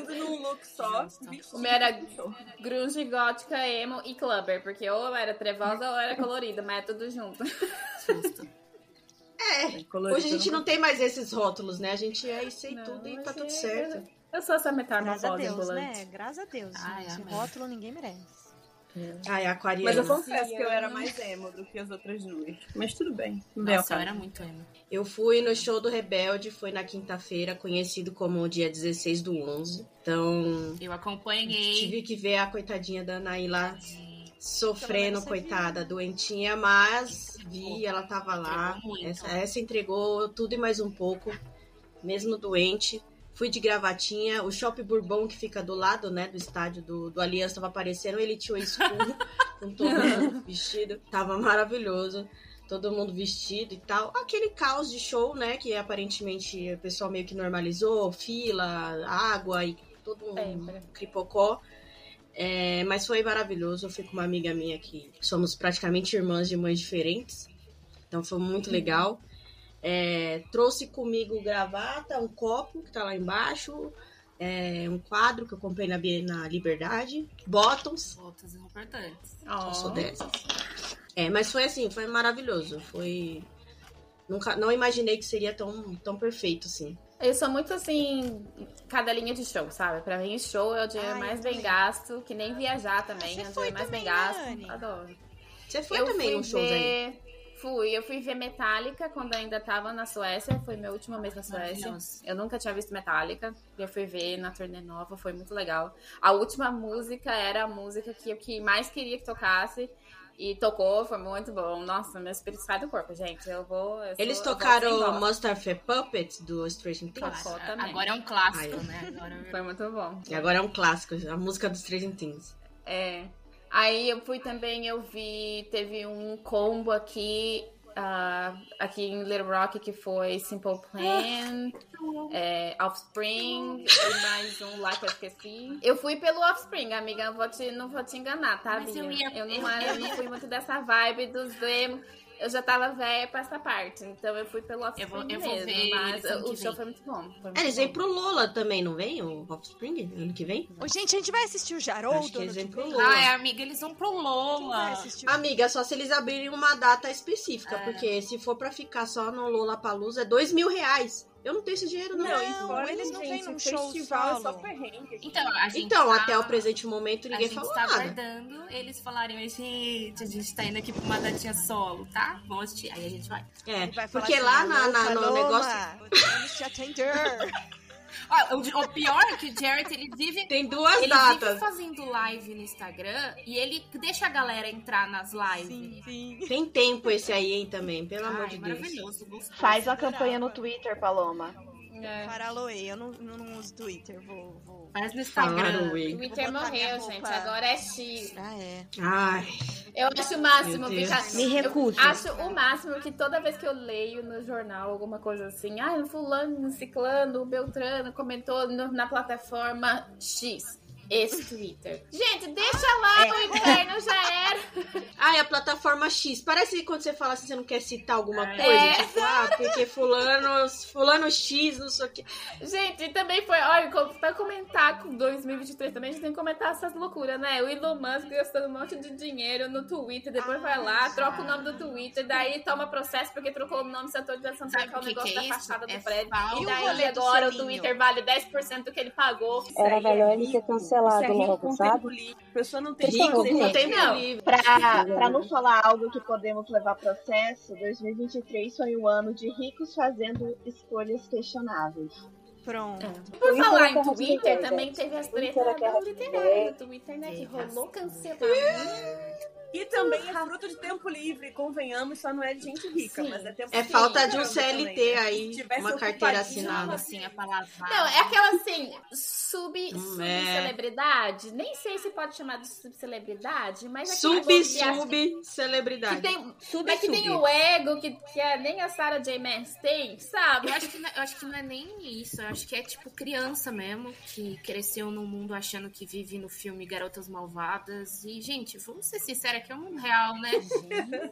S7: tudo num look só.
S5: Justo.
S7: vestido
S3: O meu era grunge, gótica, emo e clubber. Porque ou era trevosa ou era colorida, mas é tudo junto.
S5: Justo.
S1: É.
S7: Colorido,
S1: Hoje a gente
S7: não
S1: tem mais esses rótulos, né? A gente é isso aí
S3: Não,
S1: tudo e tá tudo
S3: é-
S1: certo.
S3: Eu sou essa
S2: Graças a
S3: metamorfose
S2: Deus,
S3: ambulante.
S2: né? Graças a Deus.
S5: Ai,
S2: Esse
S5: amém.
S2: rótulo ninguém merece.
S1: Ai,
S7: Mas eu confesso que eu era mais emo do que as outras duas. Mas tudo bem. Não
S5: Nossa, eu era muito emo.
S1: Eu fui no show do Rebelde, foi na quinta-feira, conhecido como o dia 16 do 11. Então,
S5: Eu acompanhei.
S1: tive que ver a coitadinha da Anaí lá sofrendo, coitada, doentinha, mas vi, ela tava lá. Essa, essa entregou tudo e mais um pouco, mesmo doente. Fui de gravatinha, o Shopping Bourbon que fica do lado, né, do estádio do, do Aliança tava aparecendo, ele tinha o escuro com todo mundo vestido, tava maravilhoso. Todo mundo vestido e tal. Aquele caos de show, né? Que aparentemente o pessoal meio que normalizou, fila, água e todo um cripocó. É, mas foi maravilhoso. Eu fui com uma amiga minha que somos praticamente irmãs de mães diferentes. Então foi muito legal. É, trouxe comigo gravata, um copo que tá lá embaixo, é, um quadro que eu comprei na, na Liberdade, bottoms,
S5: Fotos importantes.
S1: eu sou dessas. É, mas foi assim, foi maravilhoso. Foi. Nunca, não imaginei que seria tão, tão perfeito assim.
S3: Eu sou muito assim, cadelinha de show, sabe? Pra mim, show é o dinheiro
S2: Ai,
S3: mais bem
S2: também.
S3: gasto, que nem viajar também,
S2: Você
S3: é o
S2: foi
S3: dinheiro mais bem gasto. Adoro.
S1: Você foi
S3: eu
S1: também nos shows aí.
S3: Fui, eu fui ver Metallica quando ainda tava na Suécia, foi meu último mês na Suécia. Eu nunca tinha visto Metallica, e eu fui ver na turnê nova, foi muito legal. A última música era a música que eu que mais queria que tocasse, e tocou, foi muito bom. Nossa, meu espírito sai do corpo, gente. Eu vou. eu
S1: Eles
S3: sou- eu vou
S1: tocaram
S3: dó.
S1: Mustard Puppet do Stranger Things.
S3: Também.
S5: Agora é um clássico,
S1: Ai.
S5: né? Agora
S3: Foi muito bom.
S1: E agora é um clássico, a música dos Stranger Things.
S3: É. Aí eu fui também, eu vi, teve um combo aqui, ah, aqui em Little Rock que foi Simple Plan, é, Offspring e mais um lá que eu esqueci. Eu fui pelo Offspring, amiga, vou te, não vou te enganar, tá, Bia?
S5: eu ia-
S3: não,
S5: eu-
S3: eu não fui muito dessa vibe dos demo. Eu já tava velha pra essa parte, então eu fui pelo Offspring
S5: Eu vou- eu vou
S3: mesmo,
S5: ver
S3: mas o show
S5: vem.
S3: foi muito bom. Foi muito
S1: É, eles vêm pro Lola também, não vem? O Offspring, ano que vem?
S2: Ô, gente, a gente vai assistir o
S1: Acho
S2: Jaroldo
S1: que eles vêm pro? Lola.
S5: Ai, amiga, eles vão pro Lola.
S2: assistir o
S1: Amiga, só se eles abrirem uma data específica,
S5: É.
S1: porque se for pra ficar só no Lollapalooza é dois mil reais. Eu não tenho esse dinheiro, não.
S7: Não, e fora,
S2: eles não
S7: gente,
S2: vêm num show
S7: festival é só
S2: solo.
S7: perrengue.
S5: Então, a gente
S1: Então,
S5: tá-
S1: até o presente momento,
S5: A
S1: ninguém
S5: gente
S1: falou
S5: tá
S1: nada.
S5: aguardando eles falarem, gente, a gente tá indo aqui pra uma datinha solo, tá? Vamos assistir. Aí a gente vai.
S1: É,
S2: vai
S1: porque
S2: assim,
S1: lá na,
S2: "Alô,
S1: na- no negócio
S5: O, o pior é que o Jared, ele vive
S1: tem duas
S5: Ele vive
S1: datas.
S5: fazendo live no Instagram e ele deixa a galera entrar nas lives.
S2: Sim, sim.
S1: Tem tempo esse aí, hein, também, pelo amor
S5: Ai,
S1: de Deus.
S5: maravilhoso. gostoso.
S8: Faz uma campanha no Twitter, Paloma.
S3: É.
S2: Eu não, não uso Twitter, vou... vou...
S5: Faz no Instagram.
S3: Twitter morreu, gente. Agora é X.
S2: Ah, é.
S1: Ai,
S3: Eu acho o máximo.
S9: Me recuso.
S3: Eu acho o máximo que toda vez que eu leio no jornal alguma coisa assim, ah, fulano, ciclano, beltrano comentou no- na plataforma X. Esse Twitter. Gente, deixa lá
S9: É.
S3: no inferno, já era.
S1: Ai, a plataforma X. Parece que quando você fala assim, você não quer citar alguma
S5: É.
S1: coisa. Tipo, ah, porque fulano, fulano X, não sei o quê.
S3: Gente, e também foi, olha, pra comentar com 2023 também, a gente tem que comentar essas loucuras, né? O Elon Musk gastando um monte de dinheiro no Twitter, depois vai lá, troca o nome do Twitter, daí toma processo porque trocou o nome sem atualização,
S5: Sabe
S3: que é o negócio
S5: que é
S3: da
S5: isso?
S3: fachada do
S5: É
S3: prédio.
S5: falso.
S3: E
S2: E
S3: daí agora o? Twitter vale 10% do que ele pagou.
S9: Era melhor ele ser
S7: Isso
S9: cancelado
S7: é
S9: logo,
S7: com
S9: sabe?
S7: tempo livre. A pessoa não tem
S1: tempo
S3: Não.
S1: livre.
S8: Pra, pra não falar algo que podemos levar processo, 2023 foi um ano de ricos fazendo escolhas questionáveis.
S2: Pronto.
S3: Por
S6: Twitter
S3: falar
S6: é
S3: em Twitter, também teve as tretas
S6: é
S3: do literário do Twitter, né? Que rolou cancelamento.
S7: Também é fruto de tempo livre, convenhamos, só não é de gente rica,
S3: Sim.
S7: mas é tempo
S1: É
S7: livre
S1: falta de um
S7: caramba também,
S1: CLT
S7: né?
S1: aí, uma carteira assinada.
S5: Assim, a palavra.
S3: Não, é aquela assim, sub, sub
S1: é.
S3: celebridade. Nem sei se pode chamar de sub celebridade, mas é
S1: Sub,
S3: que
S1: sub,
S3: que
S1: celebridade.
S3: tem,
S4: Sub,
S3: mas que
S4: sub.
S3: tem o ego que, que é, nem a Sarah J. Maas tem, sabe?
S5: Eu acho, que não, eu acho que não é nem isso. Eu acho que é tipo criança mesmo, que cresceu num mundo achando que vive no filme Garotas Malvadas. E, gente, vamos ser sinceros, que é um real, né?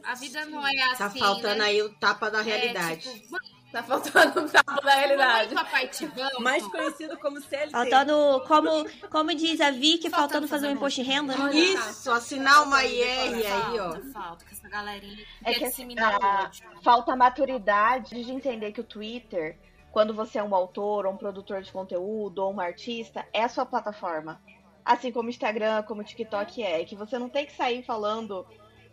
S5: A vida não é assim.
S1: Tá faltando
S5: né?
S1: aí o tapa da
S5: É,
S1: realidade.
S5: tipo, mãe,
S3: Tá faltando um tapa da realidade.
S5: papai amo.
S7: Mais conhecido como CLT.
S4: Faltando, como, como diz a Vicky,
S5: Faltando
S4: faltando fazer um imposto de renda, né?
S1: Isso, assinar uma IR aí, ó.
S5: Falta, falta, que essa galerinha
S8: É que
S5: disseminar o
S8: a-
S5: ódio.
S8: falta maturidade de entender que o Twitter, quando você é um autor, ou um produtor de conteúdo, ou um artista, é a sua plataforma. Assim como o Instagram, como o TikTok é. Que você não tem que sair falando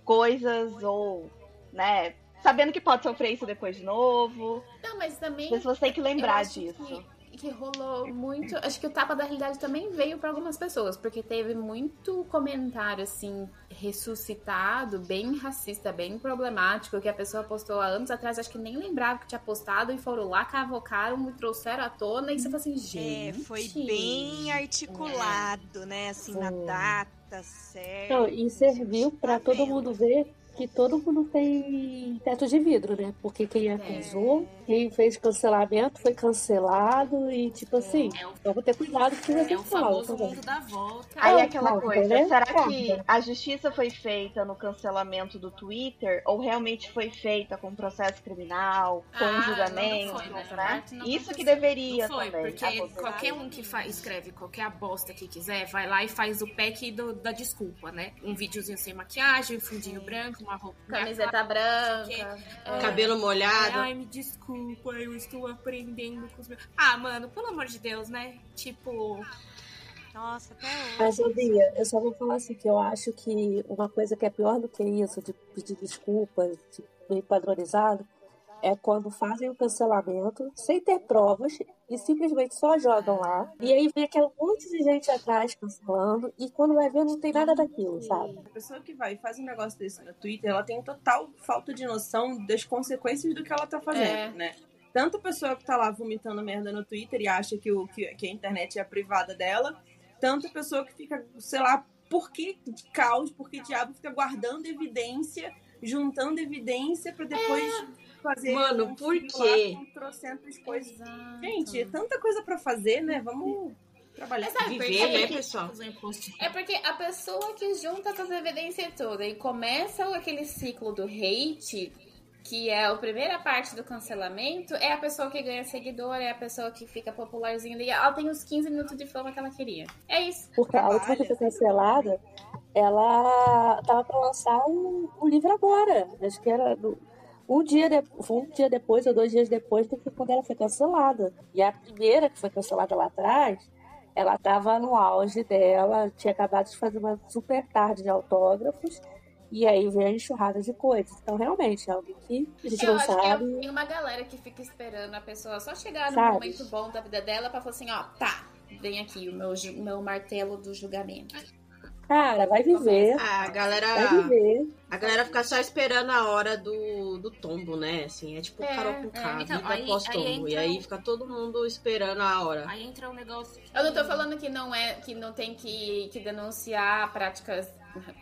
S8: coisas ou, né, sabendo que pode sofrer isso depois de novo.
S3: Não, mas também.
S8: Mas você tem que lembrar disso.
S3: Que, que rolou muito. Acho que o tapa da realidade também veio pra algumas pessoas, porque teve muito comentário assim ressuscitado, bem racista, bem problemático, que a pessoa postou há anos atrás, acho que nem lembrava que tinha postado e foram lá, cavocaram e trouxeram à tona e você falou assim,
S2: É,
S3: gente.
S2: foi bem articulado, né? Assim, na
S6: Foi.
S2: data certa.
S6: Não, e serviu pra
S2: Tá
S6: todo
S2: vendo?
S6: mundo ver que todo mundo tem teto de vidro, né? Porque quem acusou, quem fez cancelamento foi cancelado e tipo assim,
S5: É o,
S6: vamos ter cuidado com o que
S5: é
S6: você fala
S5: famoso
S6: também.
S5: mundo da volta.
S8: Aí é aquela coisa,
S6: né?
S8: será que a justiça foi feita no cancelamento do Twitter ou realmente foi feita com processo criminal, com
S3: Ah,
S8: julgamento,
S3: não foi,
S8: né?
S3: parte não
S8: Isso que deveria
S5: Não foi,
S8: também
S5: porque
S8: acontecer.
S5: qualquer um que escreve qualquer bosta que quiser, vai lá e faz o pack do- da desculpa, né? Um videozinho sem maquiagem, um fundinho branco, uma roupa.
S3: Camiseta branca. é.
S1: Cabelo molhado.
S5: Ai, me desculpa, eu estou aprendendo com os meus. Ah, mano, pelo amor de Deus, né? Tipo,
S2: Nossa, até hoje.
S6: Mas, eu só vou falar assim, que eu acho que uma coisa que é pior do que isso, de pedir desculpas, de meio padronizado, é quando fazem o cancelamento sem ter provas e simplesmente só jogam lá. E aí vem aquele monte de gente atrás cancelando e quando vai ver não tem nada daquilo, sabe?
S7: A pessoa que vai e faz um negócio desse no Twitter, ela tem total falta de noção das consequências do que ela tá fazendo,
S3: É.
S7: né? Tanto a pessoa que tá lá vomitando merda no Twitter e acha que, o, que, que a internet é a privada dela, tanto a pessoa que fica, sei lá, por que de caos, por que diabo fica guardando evidência, juntando evidência pra depois fazer.
S1: Mano, por quê?
S7: coisas.
S3: Exato.
S7: Gente, é tanta coisa pra fazer, né? Vamos trabalhar.
S3: Mas sabe
S1: Viver,
S3: quê?
S1: né, pessoal?
S3: É porque a pessoa que junta essas evidências todas e começa aquele ciclo do hate, que é a primeira parte do cancelamento, é a pessoa que ganha seguidor, é a pessoa que fica popularzinha ali. Ela tem os 15 minutos de fama que ela queria. É isso.
S6: Porque a última que foi cancelada, ela tava pra lançar um, um livro agora. Acho que era no- um dia, de, um dia depois ou dois dias depois do que quando ela foi cancelada. E a primeira que foi cancelada lá atrás, ela tava no auge dela, tinha acabado de fazer uma super tarde de autógrafos. E aí veio a enxurrada de coisas. Então, realmente, é alguém que a gente
S3: Eu
S6: não
S3: é-
S6: sabe.
S3: tem uma galera que fica esperando a pessoa só chegar no
S6: Sabe?
S3: momento bom da vida dela pra falar assim, ó, tá, vem aqui o meu, meu martelo do julgamento.
S6: Cara, vai viver.
S1: Ah, a galera.
S6: Vai viver.
S1: A galera fica só esperando a hora do, do tombo, né? Assim, é tipo
S3: É,
S1: Carol com
S3: é.
S1: K,
S5: Então,
S1: vida
S5: aí-
S1: pós-tombo.
S5: aí
S1: E
S5: entra
S1: aí
S5: o-
S1: fica todo mundo esperando a hora.
S5: Aí entra um negócio. que-
S3: Eu não tô falando que não é que não tem que, que denunciar práticas,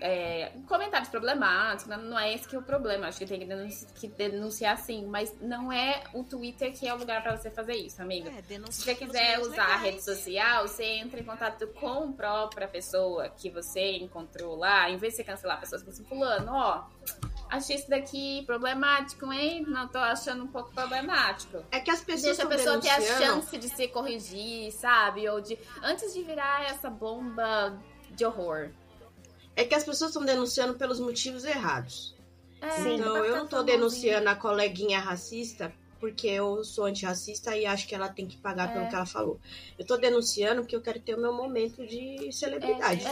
S3: é, comentários problemáticos, não, não é esse que é o problema. Acho que tem que denunciar, que denunciar sim, mas não é o Twitter que é o lugar pra você fazer isso, amiga.
S2: É,
S3: Se você quiser usar a
S2: legais.
S3: rede social, você entra em contato com a própria pessoa que você encontrou lá, em vez de você cancelar a pessoa, você fala assim, fulano, ó, achei isso daqui problemático, hein? Não tô achando um pouco problemático.
S1: É que as pessoas
S3: Deixa a pessoa ter a chance de se corrigir, sabe? Ou de. Antes de virar essa bomba de horror.
S1: É que as pessoas estão denunciando pelos motivos errados.
S3: É,
S1: então eu não
S3: famosinho.
S1: denunciando a coleguinha racista porque eu sou antirracista e acho que ela tem que pagar pelo
S3: É.
S1: que ela falou. Eu tô denunciando porque eu quero ter o meu momento de celebridade.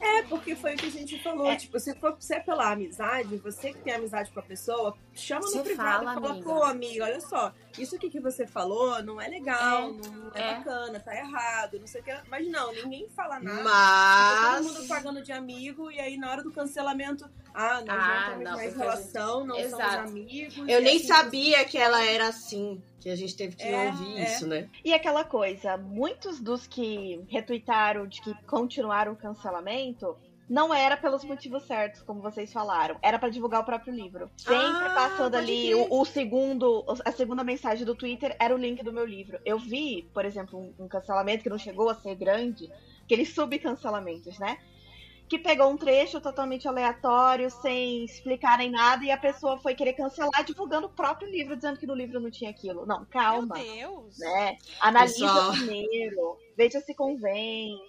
S3: É,
S7: É, porque foi o que a gente falou. Tipo, se for se é pela amizade, você que tem amizade com a pessoa, chama
S3: Você
S7: no privado
S3: fala,
S7: e fala,
S3: amiga.
S7: pô, amiga, olha só, isso aqui que você falou não é legal,
S3: É,
S7: não é,
S3: é.
S7: bacana, tá errado, não sei o que. Mas não, ninguém fala nada.
S1: Mas-
S7: Fica todo mundo pagando de amigo e aí na hora do cancelamento, ah, nós
S3: Ah,
S7: não temos
S3: não,
S7: mais relação, não
S3: Exato.
S7: somos amigos.
S1: Eu nem
S7: assim,
S1: sabia que ela era assim. Que a gente teve que
S7: É,
S1: ouvir
S7: é.
S1: isso, né?
S8: E aquela coisa, muitos dos que retuitaram de que continuaram o cancelamento não era pelos motivos certos, como vocês falaram. Era pra divulgar o próprio livro. Sempre
S1: Ah,
S8: passando ali o, o segundo, a segunda mensagem do Twitter era o link do meu livro. Eu vi, por exemplo, um, um cancelamento que não chegou a ser grande, aqueles subcancelamentos, né? Que pegou um trecho totalmente aleatório, sem explicarem nada, e a pessoa foi querer cancelar divulgando o próprio livro, dizendo que no livro não tinha aquilo. Não, calma.
S2: Meu Deus.
S8: Né? Analisa
S1: Pessoal.
S8: primeiro, veja se convém.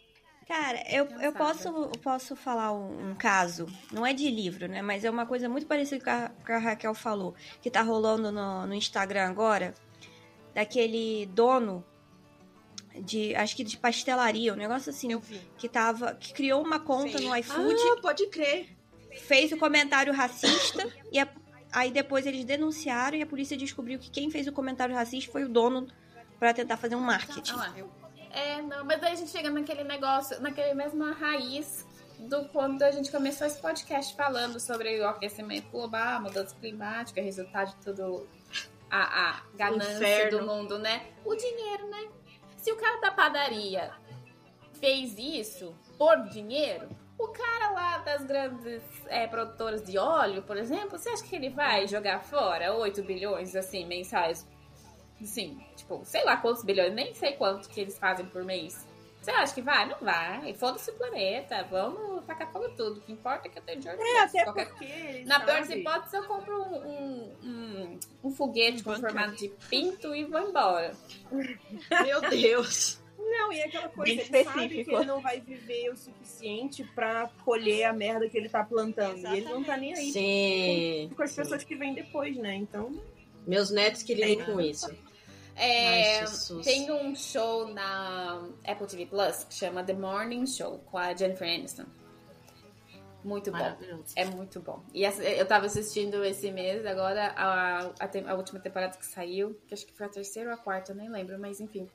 S4: Cara, eu, eu posso, eu posso falar um, um caso, não é de livro, né? Mas é uma coisa muito parecida com a, com a Raquel falou, que tá rolando no, no Instagram agora, daquele dono de, acho que de pastelaria, um negócio assim,
S2: Eu vi.
S4: que tava, que criou uma conta
S2: Sim.
S4: no iFood,
S1: Ah, pode crer.
S4: fez o comentário racista e a- aí depois eles denunciaram e a polícia descobriu que quem fez o comentário racista foi o dono pra tentar fazer um marketing.
S3: Ah, É, não, mas daí a gente chega naquele negócio, naquele mesma raiz do quando a gente começou esse podcast falando sobre o aquecimento global, mudança climática, resultado de tudo a, a ganância
S1: Inferno.
S3: do mundo, né? O dinheiro, né? Se o cara da padaria fez isso por dinheiro, o cara lá das grandes é, produtoras de óleo, por exemplo, você acha que ele vai jogar fora 8 bilhões assim mensais? Sim, tipo, sei lá quantos bilhões, nem sei quanto que eles fazem por mês. Você acha que vai? Não vai. Foda-se o planeta. Vamos tacar fogo tudo. O que importa é que eu tenho dinheiro.
S7: É, até
S3: Qualquer-
S7: porque.
S3: Na pior das
S7: sabe?
S3: hipóteses, eu compro um, um, um, um foguete
S2: Um
S3: com formato de pinto e vou embora.
S1: Meu Deus.
S7: Não, e é aquela coisa,
S8: Bem
S7: ele sabe que ele não vai viver o suficiente pra colher a merda que ele tá plantando. E ele não tá nem aí
S1: Sim.
S7: com as pessoas que vêm depois, né? Então.
S1: Meus netos que lidem com isso.
S3: É,
S1: Ai,
S3: tem um show na Apple TV Plus que chama The Morning Show com a Jennifer Aniston. Muito bom. É muito bom. E essa- eu tava assistindo esse mês, agora a, a, a última temporada que saiu, que acho que foi a terceira ou a quarta, eu nem lembro, mas enfim.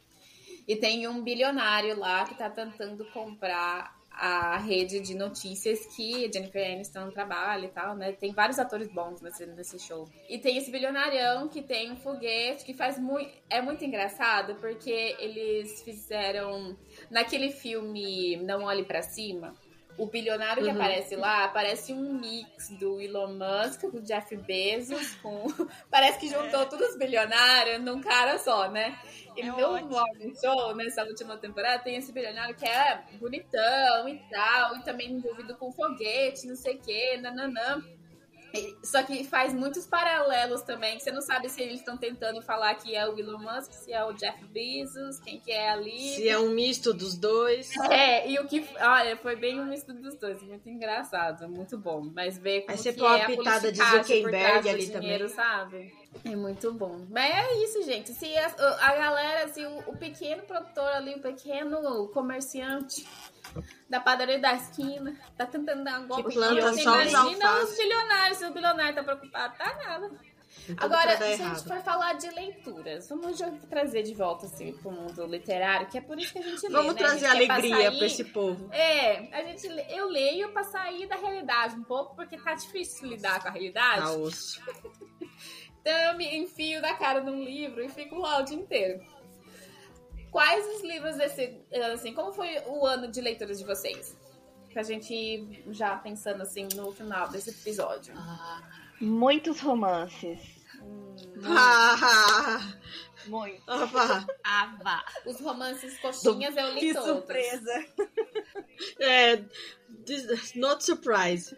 S3: E tem um bilionário lá que tá tentando comprar a rede de notícias que a Jennifer Aniston trabalha e tal, né? Tem vários atores bons nesse, nesse show. E tem esse bilionarião que tem um foguete que faz muito. É muito engraçado porque eles fizeram. Naquele filme Não Olhe Pra Cima, o bilionário que
S1: Uhum.
S3: aparece lá parece um mix do Elon Musk, do Jeff Bezos, com. parece que juntou todos os bilionários num cara só, né?
S2: É
S3: no. Morning Show, nessa última temporada, tem esse bilionário que é bonitão e tal, e também envolvido com foguete, não sei o que, nananã. Só que faz muitos paralelos também, você não sabe se eles estão tentando falar que é o Elon Musk, se é o Jeff Bezos, quem que é ali.
S1: Se é um misto dos dois.
S3: É, e o que. Olha, foi bem um misto dos dois. Muito engraçado, muito bom. Mas ver como
S1: Aí você
S3: que
S1: põe
S3: é a
S1: pitada de Zuckerberg ali
S3: dinheiro,
S1: também.
S3: sabe? É muito bom. Mas é isso, gente. Se a, a galera, se o, o pequeno produtor ali, o pequeno comerciante da padaria da esquina, tá tentando dar um golpe. você imagina os bilionários. Se o bilionário tá preocupado, tá nada.
S1: Tudo
S3: Agora, se a gente
S1: errado.
S3: for falar de leituras, vamos trazer de volta assim, pro mundo literário, que é por isso que a gente lê,
S1: Vamos
S3: né?
S1: trazer
S3: A
S1: alegria pra esse povo.
S3: É, a gente, eu leio pra sair da realidade um pouco, porque tá difícil lidar com a realidade.
S1: Tá osso.
S3: Então eu me enfio da cara num livro e fico lá o dia inteiro. Quais os livros desse. Assim, como foi o ano de leituras de vocês? Pra gente ir já pensando assim no final desse episódio.
S8: Muitos romances.
S1: Ah,
S8: Muitos.
S1: opa.
S2: Ah, vá.
S3: Os romances coxinhas eu li
S7: Que
S3: todos.
S7: surpresa!
S1: É, this- not surprise.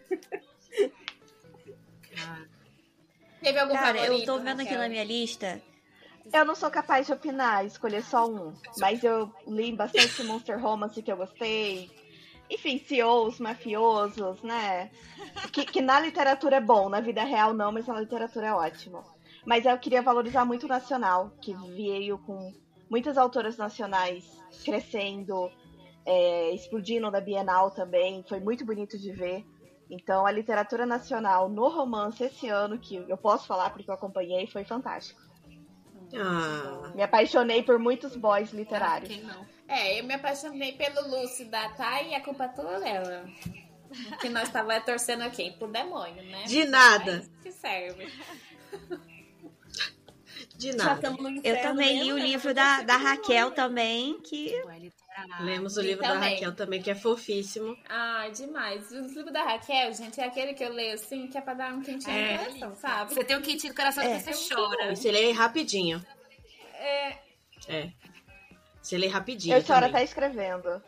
S3: Teve algum
S4: Cara, eu
S3: favorito,
S4: tô vendo aqui na minha lista.
S8: Eu não sou capaz de opinar, escolher só um. Mas eu li bastante Monster Romance que eu gostei. Enfim, CEOs, mafiosos, né? Que, que na literatura é bom, na vida real não, mas na literatura é ótimo. Mas eu queria valorizar muito o nacional, que veio com muitas autoras nacionais crescendo, é, explodindo da Bienal também. Foi muito bonito de ver. Então, a literatura nacional no romance esse ano, que eu posso falar porque eu acompanhei, foi fantástico.
S1: Ah,
S8: Me apaixonei por muitos boys literários.
S5: Quem não?
S3: É, eu me apaixonei pelo Lúcio da Thay e a culpa é toda dela. Que nós tava torcendo aqui pro demônio, né?
S1: De nada.
S3: Mas que serve.
S1: de nada.
S4: Eu também li o
S7: né?
S4: livro da, da Raquel também, que
S5: É literário.
S1: Lemos o livro da
S3: também.
S1: Raquel também, que é fofíssimo.
S3: Ai, demais. O livro da Raquel, gente, é aquele que eu leio assim, que é pra dar um quentinho
S5: É.
S3: no coração, sabe?
S5: Você tem um quentinho no coração
S4: É.
S5: que você chora.
S1: Você lê rapidinho.
S3: É,
S1: É. Você lê rapidinho.
S8: Eu choro
S1: também.
S8: até escrevendo.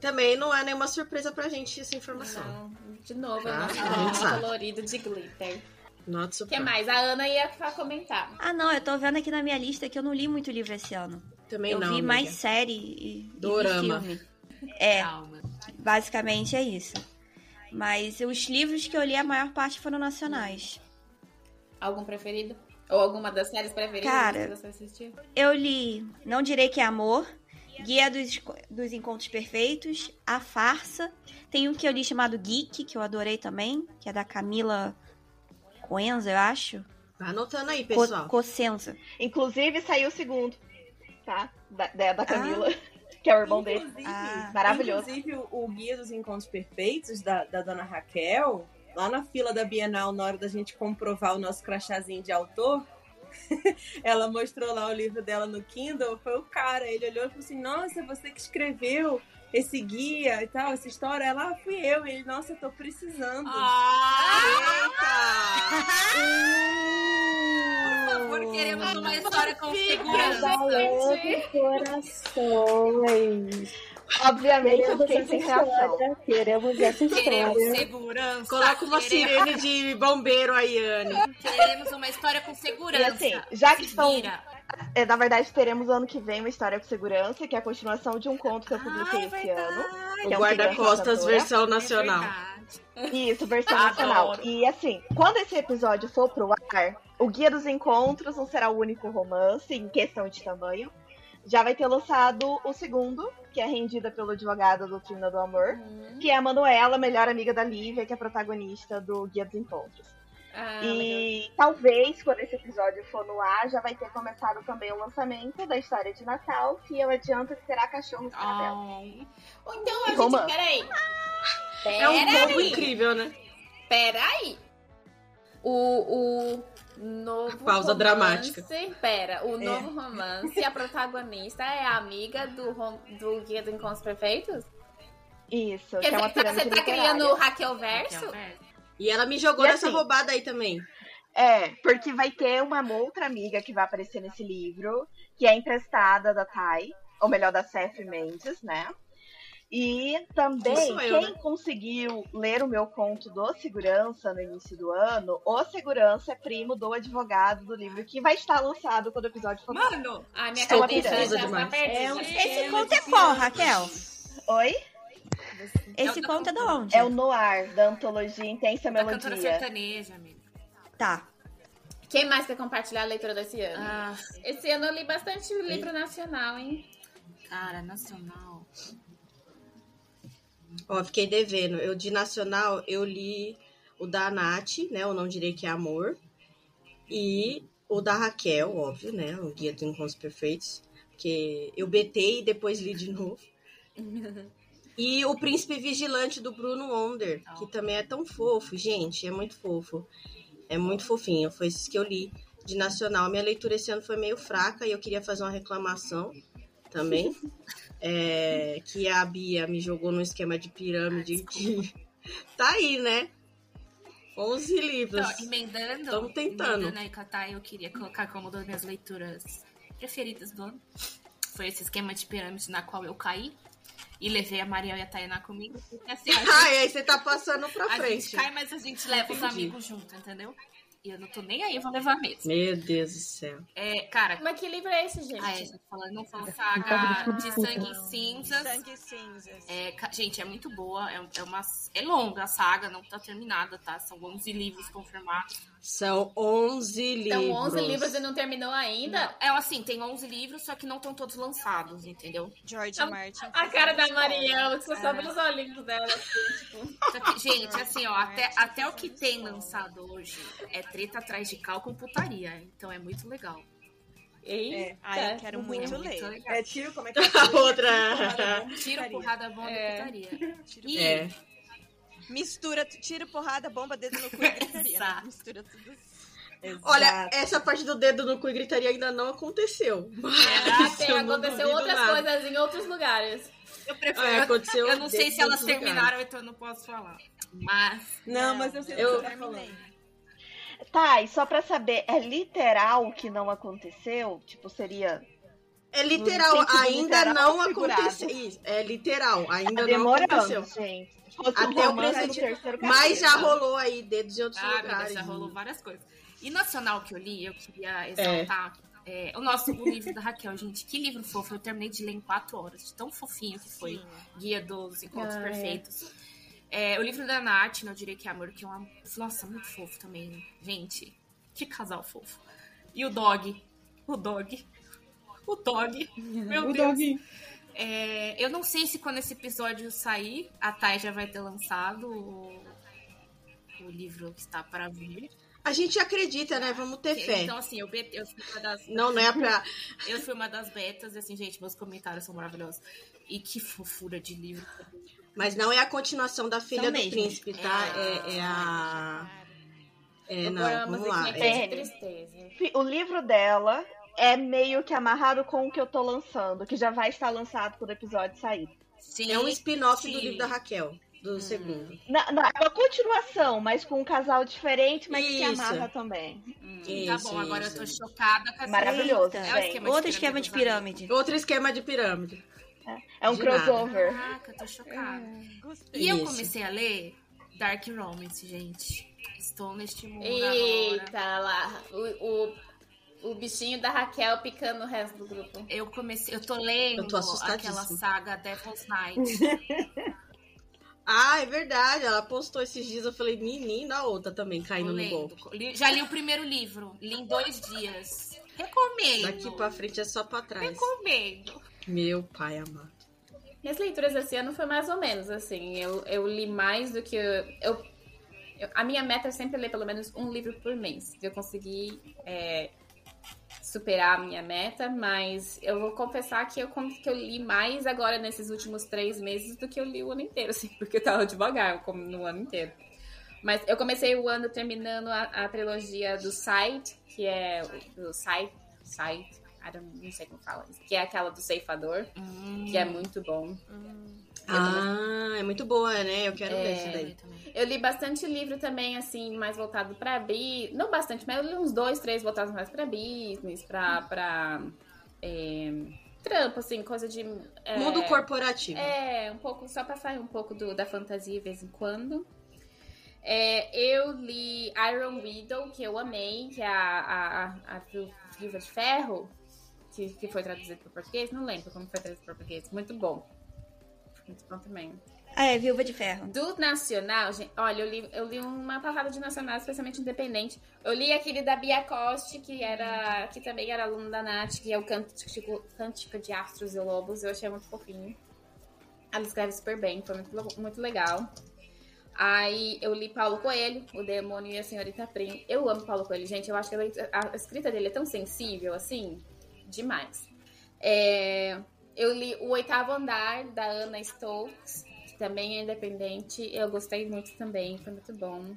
S1: Também não é nenhuma surpresa pra gente essa informação.
S3: não, de novo, é
S1: Ah, sabe.
S3: colorido de glitter. O que mais? A Ana ia comentar.
S4: Ah, não, eu tô vendo aqui na minha lista que eu não li muito livro esse ano.
S1: Também
S4: eu
S1: não.
S4: vi
S1: amiga.
S4: mais série e, e
S1: Dorama.
S4: filme. É,
S5: Calma.
S4: basicamente é isso. Mas os livros que eu li, a maior parte foram nacionais.
S3: Algum preferido? Ou alguma das séries preferidas
S4: Cara,
S3: que você assistiu?
S4: Eu li Não Direi Que é Amor, Guia dos, dos Encontros Perfeitos, A Farsa. Tem um que eu li chamado Geek, que eu adorei também, que é da Camila Coenza, eu acho.
S1: Vai anotando aí,
S4: Co
S1: pessoal.
S4: Cosenza.
S8: Inclusive, saiu o segundo, tá? Da, da, da Camila, que é o irmão dele.
S7: Inclusive,
S4: Ah.
S8: Maravilhoso.
S7: Inclusive, o, Guia dos Encontros Perfeitos, da, da dona Raquel, lá na fila da Bienal, na hora da gente comprovar o nosso crachazinho de autor, ela mostrou lá o livro dela no Kindle, foi o cara, ele olhou e falou assim, nossa, você que escreveu esse guia e tal, essa história, ela ah, fui eu, ele, nossa, eu tô precisando.
S5: Por favor, queremos uma história com segurança.
S6: Corações.
S8: Obviamente, eu
S6: Queremos
S8: fiquei sem reação.
S6: Queremos essa
S5: Queremos
S6: história.
S5: segurança.
S1: Coloca uma
S5: queremos,
S1: sirene de bombeiro aí, Anne.
S5: queremos uma história com segurança.
S8: E assim, já que estão-. É, na verdade, teremos ano que vem uma história com segurança, que é a continuação de um conto que eu publiquei
S5: Ai,
S8: esse
S5: verdade.
S8: ano.
S1: O
S8: é um
S1: guarda-costas versão
S5: É
S1: nacional.
S5: verdade.
S8: Isso, versão
S5: Adoro.
S8: nacional. E assim, quando esse episódio for pro ar, o Guia dos Encontros não será o único romance em questão de tamanho. Já vai ter lançado o segundo, que é rendida pelo advogado Doutrina do Amor, que é a Manuela, melhor amiga da Lívia, que é a protagonista do Guia dos Encontros.
S3: Ah,
S8: E talvez, quando esse episódio for no ar, já vai ter começado também o lançamento da história de Natal, que eu adianto que será Cachorro Caramelo.
S5: Ai.
S3: Ou então a gente,
S8: Romance.
S3: peraí.
S1: É um
S3: Peraí.
S1: pouco incrível, né?
S3: Peraí. O, o novo
S1: Pausa
S3: romance,
S1: dramática.
S3: Pera, o novo romance, a protagonista é a amiga do, do Guia do Encontros Perfeitos?
S8: Isso,
S3: Quer
S8: que é uma
S3: dizer, você tá
S8: literária.
S3: criando o Raquel Verso?
S5: Raquel Verso.
S1: E ela me jogou
S8: E
S1: nessa
S8: assim-
S1: roubada aí também.
S8: É, porque vai ter uma outra amiga que vai aparecer nesse livro, que é emprestada da Thay, ou melhor, da Seth Mendes, né? E também,
S1: eu,
S8: quem
S1: né?
S8: conseguiu ler o meu conto do Segurança no início do ano, o Segurança é primo do advogado do livro, que vai estar lançado quando o episódio for.
S5: Mano,
S3: A minha
S8: Estou
S3: cabeça
S8: confusa
S3: já tá
S1: demais.
S3: perdida.
S7: É um
S4: Esse conto
S7: de
S4: é qual,
S7: pirâmide.
S4: Raquel?
S8: Oi?
S4: Esse
S5: da
S4: conto é
S5: cantora.
S4: onde?
S8: É o Noir, da antologia Intensa
S5: da cantora
S8: Melodia.
S5: sertaneja, amiga.
S4: Tá.
S3: Quem mais quer compartilhar a leitura desse ano?
S5: Ah,
S3: Esse ano eu li bastante livro nacional, hein?
S5: cara, nacional.
S1: Ó, fiquei devendo. Eu de nacional, eu li o da Nath, né? O Não Direi Que é Amor. E o da Raquel, óbvio, né? O Guia dos Encontros Perfeitos. Que eu betei e depois li de novo. E o Príncipe Vigilante do Bruno Wonder, que também é tão fofo, gente, é muito fofo. É muito fofinho. Foi esses que eu li de nacional. Minha leitura esse ano foi meio fraca e eu queria fazer uma reclamação também. É, que a Bia me jogou num esquema de pirâmide que tá aí, né? 11 livros.
S5: Então, emendando,
S1: Tamo tentando.
S5: emendando aí a Thay, eu queria colocar como uma das minhas leituras preferidas do ano. Foi esse esquema de pirâmide na qual eu caí. E levei a Mariel e a Tainá comigo. Assim, a gente,
S1: Ai, aí você tá passando pra
S5: a
S1: frente.
S5: gente cai, mas a gente leva os
S1: Entendi.
S5: amigos junto, entendeu? E eu não tô nem aí, eu vou levar mesmo.
S1: Meu Deus do céu.
S5: É, cara,
S3: Mas que livro é esse, gente?
S5: ah, é, falando não foi saga de sangue e cinzas.
S2: Sangue cinzas.
S5: É, gente, é muito boa. É, é uma, é longa a saga, não tá terminada, tá? São 11 livros confirmados.
S1: São 11 livros.
S3: São 11 livros e não terminou ainda?
S5: É assim, tem 11 livros, só que não estão todos lançados, entendeu?
S2: George
S3: A-
S2: Martin.
S3: A cara da Mariel, que só
S5: É.
S3: sobe os olhinhos dela. assim, tipo.
S5: Que, gente, assim, ó, até, até o que tem lançado hoje é treta atrás de cal com putaria. Então é muito legal.
S3: Eita.
S2: Ai, eu quero
S7: Uhum.
S2: muito
S5: Muito
S2: ler.
S5: legal.
S7: É tiro, como é que é?
S1: A outra.
S5: Tiro, porrada, bomba
S3: É.
S5: putaria. E
S1: É.
S2: Mistura, tira, porrada, bomba, dedo no cu e gritaria. né?
S5: Exato.
S2: Mistura tudo.
S1: Olha, essa parte do dedo no cu e gritaria ainda não aconteceu. Mas
S3: Ah, tem,
S1: eu não
S3: aconteceu outras
S1: nada.
S3: coisas em outros lugares.
S5: eu prefiro.
S1: É, aconteceu
S5: eu não sei se elas
S1: dos lugares.
S5: terminaram, então eu não posso falar. Mas.
S7: Não, mas eu sei o que
S1: Eu-
S7: tá.
S8: Tá, e só pra saber, é literal que não aconteceu? Tipo, seria.
S1: É literal, ainda
S8: literal
S1: não aconteceu. Isso, é literal, ainda não
S8: demorando,
S1: aconteceu.
S8: gente.
S1: Até
S8: um
S1: o presente-
S8: do terceiro
S1: Mas já rolou aí dedos em outros
S5: Ah,
S1: lugares.
S5: já rolou várias coisas. E nacional que eu li, eu queria exaltar. é, o nosso o livro da Raquel, gente. Que livro fofo. Eu terminei de ler em quatro horas. de Tão fofinho que foi. Guia dos Encontros
S3: Ah, é.
S5: Perfeitos. É, o livro da Nath, Não Direi Que é Amor, que é uma. Nossa, muito fofo também. Gente, que casal fofo. E o dog. O dog. O dog. Meu
S7: O
S5: Deus.
S7: dog.
S5: É, eu não sei se quando esse episódio sair, a Thay já vai ter lançado o, o livro que está para vir.
S1: A gente acredita, né? Vamos ter fé.
S5: Então, assim, eu, eu fui uma das.
S1: Não, não é pra.
S5: Eu fui uma das betas, e assim, gente, meus comentários são maravilhosos. E que fofura de livro.
S1: Mas não é a continuação da filha
S4: São
S1: do príncipe, tá? É, é a. É, não, vamos lá. É,
S3: tristeza.
S8: O livro dela é meio que amarrado com o que eu tô lançando, que já vai estar lançado quando o episódio sair.
S5: Sim,
S1: é um spin-off do livro da Raquel, do segundo.
S8: Não, não, é uma continuação, mas com um casal diferente, mas que
S1: Isso.
S8: amarra também.
S5: Hum,
S1: Isso,
S5: tá bom, agora eu tô
S1: isso.
S5: chocada com essa.
S8: Maravilhoso,
S4: Eita.
S5: É esquema
S4: Outro esquema de pirâmide.
S1: Outro esquema de pirâmide.
S8: É um
S1: De nada.
S8: crossover.
S5: Caraca, eu tô chocada.
S2: Gostei.
S5: E eu
S1: Isso.
S5: comecei a ler Dark Romance, gente. Estou neste mundo agora.
S3: Eita lá. O, o, o bichinho da Raquel picando o resto do grupo.
S5: Eu comecei, eu tô lendo
S1: Eu tô
S5: aquela saga Devil's Night.
S1: Ah, é verdade. Ela postou esses dias. Eu falei, menina, a outra também caindo no golpe.
S5: Já li o primeiro livro, li em dois dias. Recomendo.
S1: Daqui pra frente é só pra trás.
S5: Recomendo.
S1: Meu pai amado.
S3: Minhas leituras esse ano foi mais ou menos assim. Eu, eu li mais do que. Eu, eu- eu- a minha meta é sempre ler pelo menos um livro por mês. Eu consegui é, superar a minha meta, mas eu vou confessar que eu, que eu li mais agora nesses últimos três meses do que eu li o ano inteiro, assim, porque eu tava devagar como no ano inteiro. Mas eu comecei o ano terminando a, a trilogia do Sight, que é o- do I don't- não sei como fala que é aquela do ceifador, que é muito bom.
S1: Ah, é muito boa, né? Eu quero ver isso
S3: É.
S1: daí.
S3: Eu li bastante livro também, assim, mais voltado pra business. Não bastante, mas eu li uns dois, três voltados mais pra business, pra. pra é, trampo, assim, coisa de. é,
S1: Mundo corporativo.
S3: É, um pouco, só pra sair um pouco do, da fantasia de vez em quando. É, eu li Iron Widow, que eu amei, que é a, a, a, a Viúva de Ferro, que, que foi traduzido para português. Não lembro como foi traduzido para português. Muito bom. Muito bom também.
S4: Ah, é, Viúva de Ferro.
S3: Do nacional, gente, olha, eu li, eu li uma palavra de nacional, especialmente independente. Eu li aquele da Bia Coste, que era que também era aluno da Nath, que é o Cântico, Cântico de Astros e Lobos. Eu achei muito fofinho. Ela escreve super bem, foi muito, muito legal. Aí eu li Paulo Coelho, O Demônio e a Senhorita Prim. Eu amo Paulo Coelho, gente. Eu acho que a, a escrita dele é tão sensível, assim, demais. É, eu li O Oitavo Andar, da Ana Stokes, que também é independente. Eu gostei muito também, foi muito bom.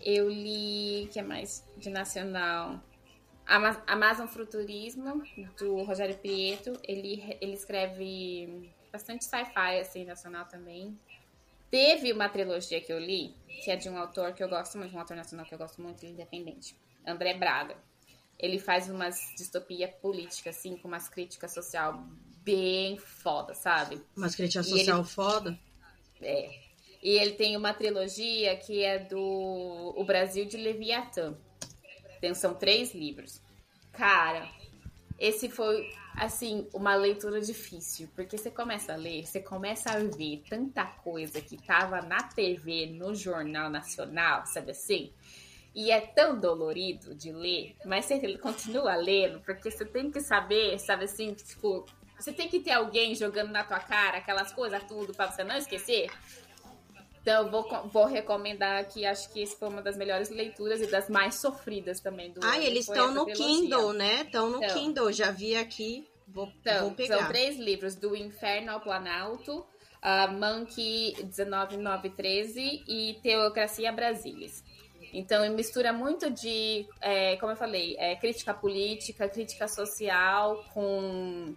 S3: Eu li, que é mais de nacional? Ama- Amazon Futurismo, do Rogério Prieto. Ele, ele escreve bastante sci-fi, assim, nacional também. Teve uma trilogia que eu li, que é de um autor que eu gosto muito, um autor nacional que eu gosto muito, independente. André Braga. Ele faz umas distopia política, assim, com umas críticas social bem foda, sabe?
S1: Umas críticas
S3: E ele-
S1: social foda.
S3: É. E ele tem uma trilogia que é do O Brasil de Leviatã. Tem, são três livros. Cara, esse foi, assim, uma leitura difícil. Porque você começa a ler, você começa a ver tanta coisa que tava na TV, no Jornal Nacional, sabe assim? E é tão dolorido de ler, mas você continua lendo, porque você tem que saber, sabe assim, tipo, você tem que ter alguém jogando na tua cara aquelas coisas tudo pra você não esquecer. Então, vou, vou recomendar aqui, acho que esse foi uma das melhores leituras e das mais sofridas também do
S1: Ah, eles estão no
S3: trilogia.
S1: Kindle, né? Estão no
S3: Então.
S1: Kindle, já vi aqui. Vou,
S3: Então,
S1: vou pegar.
S3: são três livros, do Inferno ao Planalto, a Monkey 19913 e Teocracia Brasilis. Então, mistura muito de, é, como eu falei, é, crítica política, crítica social, com,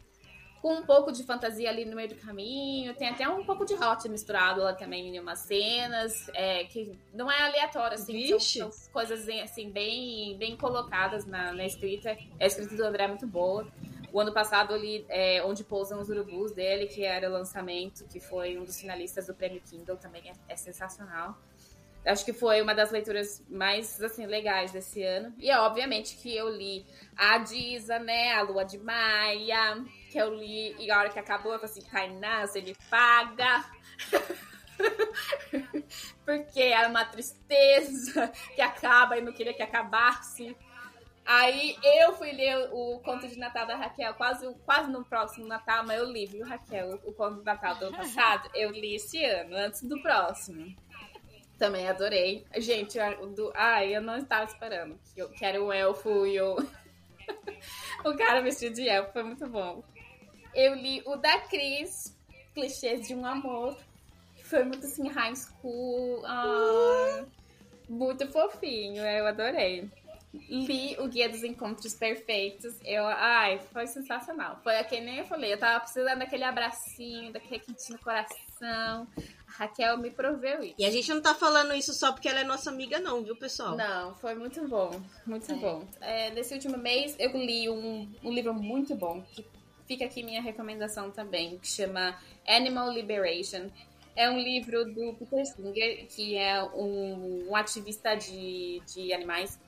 S3: com um pouco de fantasia ali no meio do caminho. Tem até um pouco de hot misturado lá também em umas cenas, é, que não é aleatório, assim, são, são coisas assim, bem, bem colocadas na, na escrita. A escrita do André é muito boa. O ano passado, ali, é, Onde Pousam os Urubus dele, que era o lançamento, que foi um dos finalistas do Prêmio Kindle, também é, é sensacional. Acho que foi uma das leituras mais, assim, legais desse ano. E, obviamente, que eu li a Disa, né, a Lua de Maia, que eu li, e a hora que acabou, eu falei assim, Tainá, me paga. Porque era uma tristeza que acaba e não queria que acabasse. Aí eu fui ler o, conto de Natal da Raquel quase, quase no próximo Natal, mas eu li, viu, Raquel? O conto de Natal do ano passado, eu li esse ano, antes do próximo. Também adorei. Gente, eu- do, ai, eu não estava esperando que, eu, era o elfo e o, o cara vestido de elfo, foi muito bom. Eu li o da Cris, Clichês de um Amor, foi muito assim, high school, ah, muito fofinho, eu adorei. Li o Guia dos Encontros Perfeitos. Eu, ai, foi sensacional. Foi que nem eu falei, eu tava precisando daquele abracinho, daquele quentinho no coração. A Raquel me proveu isso.
S1: E a gente não tá falando isso só porque ela é nossa amiga, não, viu, pessoal?
S3: Não, foi muito bom, muito bom. É, nesse último mês eu li um, um livro muito bom, que fica aqui minha recomendação também, que chama Animal Liberation. É um livro do Peter Singer, que é um, um ativista de, de animais,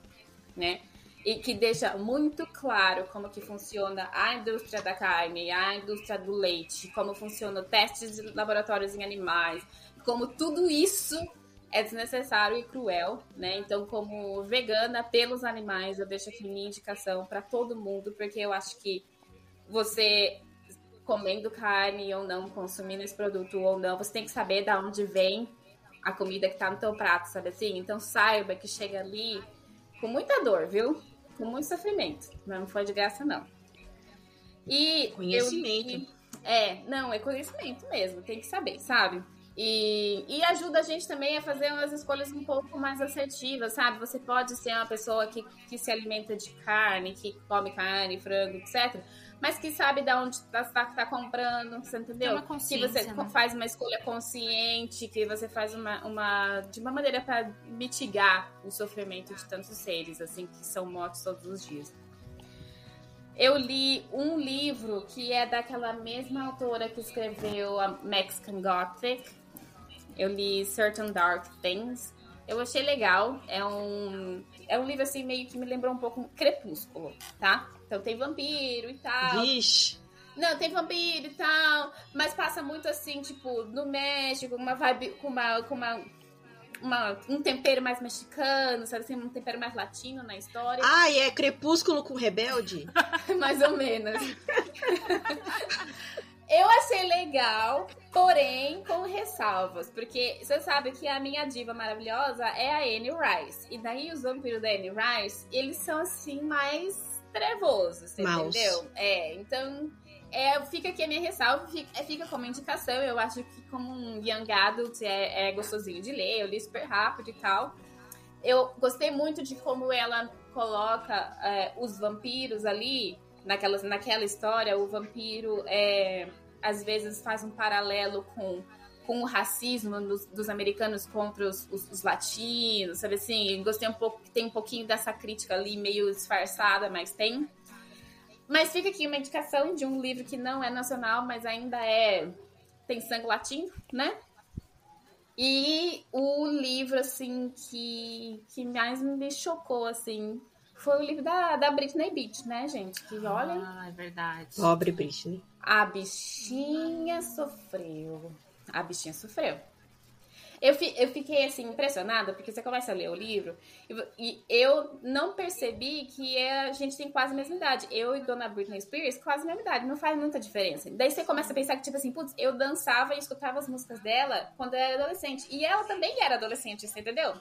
S3: né? E que deixa muito claro como que funciona a indústria da carne, a indústria do leite, como funciona testes de laboratórios em animais, como tudo isso é desnecessário e cruel, né? Então, como vegana pelos animais, eu deixo aqui minha indicação para todo mundo, porque eu acho que você comendo carne ou não, consumindo esse produto ou não, você tem que saber de onde vem a comida que tá no teu prato, sabe assim? Então saiba que chega ali com muita dor, viu? Com muito sofrimento. Não foi de graça, não. E eu
S1: Conhecimento.
S3: li- é, não, é conhecimento mesmo, tem que saber, sabe? E, e ajuda a gente também a fazer umas escolhas um pouco mais assertivas, sabe? Você pode ser uma pessoa que, que se alimenta de carne, que come carne, frango, etc. Mas que sabe de onde tá, tá, tá comprando, você entendeu? Que você
S5: né?
S3: faz uma escolha consciente, que você faz uma, uma de uma maneira para mitigar o sofrimento de tantos seres, assim, que são mortos todos os dias. Eu li um livro que é daquela mesma autora que escreveu a Mexican Gothic. Eu li Certain Dark Things. Eu achei legal. É um, é um livro assim meio que me lembrou um pouco Crepúsculo, tá? Então tem vampiro e tal.
S1: Vixe.
S3: Não, tem vampiro e tal, mas passa muito assim, tipo, no México, uma vibe com uma, com uma, uma- um tempero mais mexicano, sabe assim, um tempero mais latino na história.
S1: Ah, e é Crepúsculo com Rebelde?
S3: mais ou menos. Eu achei legal, porém com ressalvas, porque você sabe que a minha diva maravilhosa é a Anne Rice. E daí os vampiros da Anne Rice, eles são assim mais você
S1: Maus.
S3: entendeu? É, então é, fica aqui a minha ressalva, fica, é, fica como indicação. Eu acho que como um young adult é, é gostosinho de ler, eu li super rápido e tal. Eu gostei muito de como ela coloca é, os vampiros ali, naquela, naquela história, o vampiro é, às vezes faz um paralelo com, com o racismo dos, dos americanos contra os, os- os latinos, sabe assim? Gostei um pouco, tem um pouquinho dessa crítica ali, meio disfarçada, mas tem. Mas fica aqui uma indicação de um livro que não é nacional, mas ainda é. tem sangue latino, né? E o livro, assim, que, que mais me chocou, assim, foi o livro da, da Britney Beach, né, gente? Que olha,
S5: Ah, é verdade.
S1: Pobre Britney.
S3: a bichinha sofreu. A bichinha sofreu. Eu, fi- eu fiquei assim impressionada, porque você começa a ler o livro e, e eu não percebi que a gente tem quase a mesma idade. Eu e Dona Britney Spears, quase a mesma idade, não faz muita diferença. Daí você começa a pensar que, tipo assim, putz, eu dançava e escutava as músicas dela quando eu era adolescente. E ela também era adolescente, você entendeu?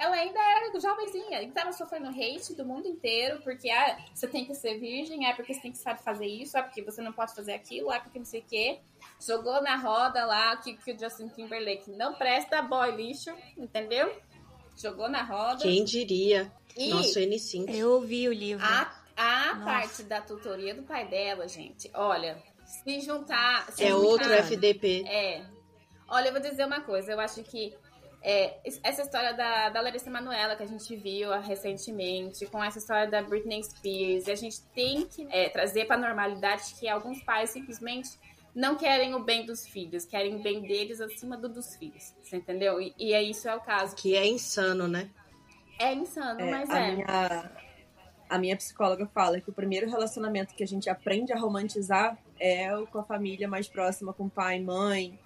S3: Ela ainda era jovenzinha e tava sofrendo hate do mundo inteiro, porque ah, você tem que ser virgem, é porque você tem que saber fazer isso, é porque você não pode fazer aquilo, é porque não sei o quê. Jogou na roda lá que, que o Justin Timberlake não presta, boy lixo, entendeu? Jogou na roda.
S1: Quem diria?
S3: E
S1: Nosso N5.
S4: Eu ouvi o livro.
S3: a, a
S4: Nossa.
S3: parte da tutoria do pai dela, gente, olha, se juntar. Se
S1: É
S3: juntar-
S1: outro FDP.
S3: É. Olha, eu vou dizer uma coisa, eu acho que é, essa história da, da Larissa Manoela que a gente viu ah, recentemente, com essa história da Britney Spears, a gente tem que é, trazer para normalidade que alguns pais simplesmente não querem o bem dos filhos, querem o bem deles acima do dos filhos, você entendeu? E, e é isso é o caso.
S1: Que é insano, né?
S3: É insano,
S7: É,
S3: mas
S7: a,
S3: é.
S7: minha, a minha psicóloga fala que o primeiro relacionamento que a gente aprende a romantizar é o com a família mais próxima, com pai e mãe.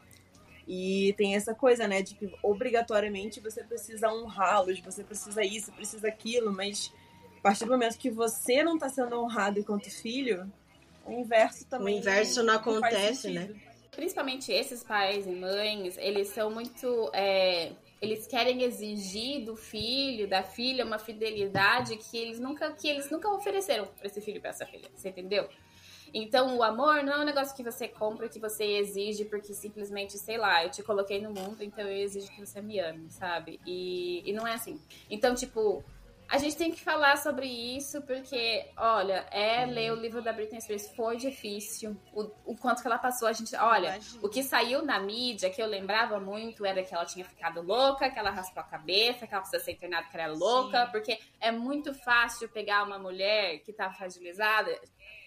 S7: E tem essa coisa, né, de que obrigatoriamente você precisa honrá-los, você precisa isso, precisa aquilo, mas a partir do momento que você não tá sendo honrado enquanto filho, o inverso também.
S1: O inverso não
S7: faz
S1: acontece, né?
S3: principalmente esses pais e mães, eles são muito. é, eles querem exigir do filho, da filha, uma fidelidade que eles nunca, que eles nunca ofereceram para esse filho e para essa filha. Você entendeu? Então, o amor não é um negócio que você compra, que você exige, porque simplesmente, sei lá, eu te coloquei no mundo, então eu exijo que você me ame, sabe? E, e não é assim. Então, tipo, a gente tem que falar sobre isso, porque, olha, é ler o livro da Britney Spears foi difícil. O, o quanto que ela passou, a gente. Olha,
S2: Imagina.
S3: o que saiu na mídia, que eu lembrava muito, era que ela tinha ficado louca, que ela raspou a cabeça, que ela precisa ser internada que ela era louca,
S2: Sim.
S3: porque é muito fácil pegar uma mulher que tá fragilizada,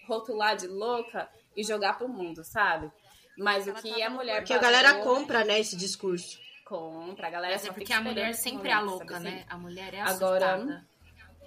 S3: rotular de louca e jogar pro mundo, sabe? Mas o
S2: Ela
S3: que
S2: tava
S3: a
S2: no
S3: mulher
S1: Porque a galera compra, né, esse discurso.
S3: Compra, a galera
S5: Mas é porque
S3: fica
S5: a mulher sempre é a louca, né?
S3: assim?
S5: A mulher é
S3: Agora-
S5: assustada.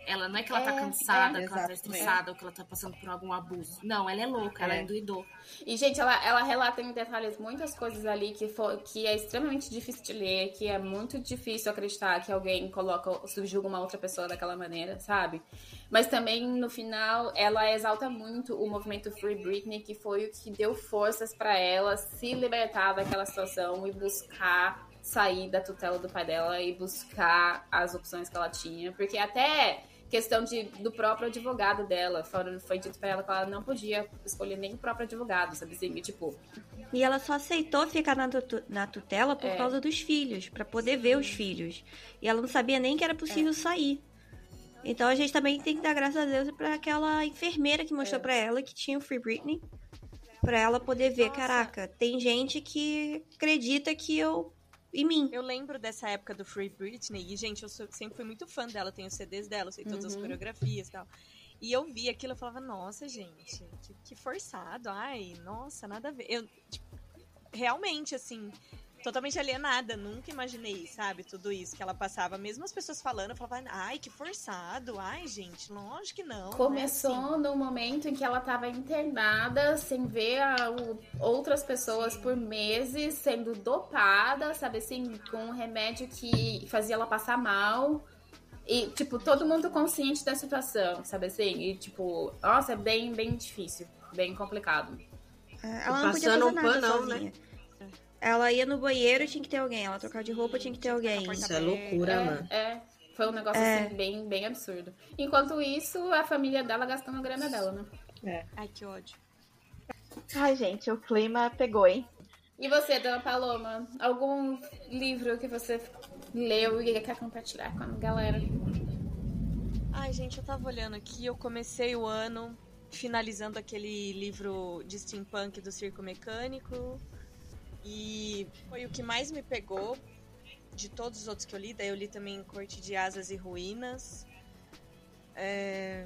S5: Ela não é que ela tá
S3: É,
S5: cansada,
S7: é,
S5: que ela tá estressada, ou que ela tá passando por algum abuso. Não, ela é louca, ela
S7: É.
S5: endoidou.
S3: E, gente, ela, ela relata em detalhes muitas coisas ali que, for, que é extremamente difícil de ler, que é muito difícil acreditar que alguém coloca, subjuga uma outra pessoa daquela maneira, sabe? Mas também, no final, ela exalta muito o movimento Free Britney, que foi o que deu forças pra ela se libertar daquela situação e buscar sair da tutela do pai dela e buscar as opções que ela tinha. Porque até questão de, do próprio advogado dela. Foi, foi dito pra ela que ela não podia escolher nem o próprio advogado, sabe assim? E, tipo,
S4: E ela só aceitou ficar na, tutu- na tutela por
S3: É.
S4: causa dos filhos, pra poder ver os filhos. E ela não sabia nem que era possível sair. Então a gente também tem que dar graças a Deus pra aquela enfermeira que mostrou
S3: É.
S4: pra ela que tinha o Free Britney. Pra ela poder ver,
S2: Nossa.
S4: caraca, tem gente que acredita que eu. Em mim.
S2: Eu lembro dessa época do Free Britney e, gente, eu sou- sempre fui muito fã dela, tenho CDs dela, eu sei todas as
S3: Uhum.
S2: coreografias e tal. E eu vi aquilo e falava, nossa, gente, que, que forçado, ai, nossa, nada a ver. Eu, tipo, realmente, assim, totalmente alienada, nunca imaginei, sabe, tudo isso que ela passava. Mesmo as pessoas falando, eu falava, ai, que forçado, ai, gente, lógico que não. não é
S3: começou
S2: assim.
S3: no momento em que ela tava internada, sem ver a- o- outras pessoas por meses, sendo dopada, sabe assim, com um remédio que fazia ela passar mal. E, tipo, todo mundo consciente da situação, sabe assim? E, tipo, nossa, é bem, bem difícil, bem complicado.
S4: Ela não podia
S1: Passando
S4: fazer
S1: um
S4: nada
S1: panão,
S4: sozinha. Ela ia no banheiro, tinha que ter alguém. Ela trocar de roupa, tinha que ter alguém.
S1: Isso é loucura, mano.
S3: É, é, foi um negócio
S4: É.
S3: assim, bem, bem absurdo. Enquanto isso, a família dela gastando a grana dela, né?
S2: Ai, que ódio.
S8: Ai, gente, o clima pegou, hein?
S3: E você, Dona Paloma, algum livro que você leu e quer compartilhar com a galera?
S2: Ai, gente, eu tava olhando aqui, eu comecei o ano finalizando aquele livro de steampunk do Circo Mecânico. E foi o que mais me pegou de todos os outros que eu li. Daí eu li também Corte de Asas e Ruínas. É,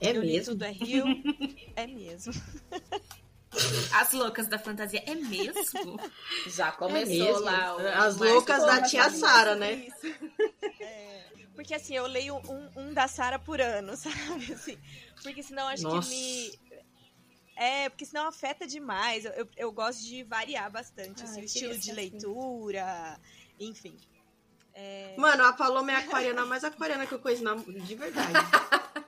S1: É
S2: eu li
S1: mesmo?
S2: Tudo é Rio. é mesmo.
S5: As loucas da fantasia, é mesmo?
S3: Já
S1: É
S3: começou
S1: mesmo?
S3: lá. o-
S1: As loucas da tia Sara, né?
S2: É, porque assim, eu leio um, um da Sara por ano, sabe? Assim, porque senão acho
S1: Nossa.
S2: que me. É, porque senão afeta demais. Eu, eu, eu gosto de variar bastante, assim, o estilo de
S3: ser assim.
S2: leitura, enfim. É,
S1: Mano, a Paloma é a aquariana mais aquariana que eu conheço na... de verdade.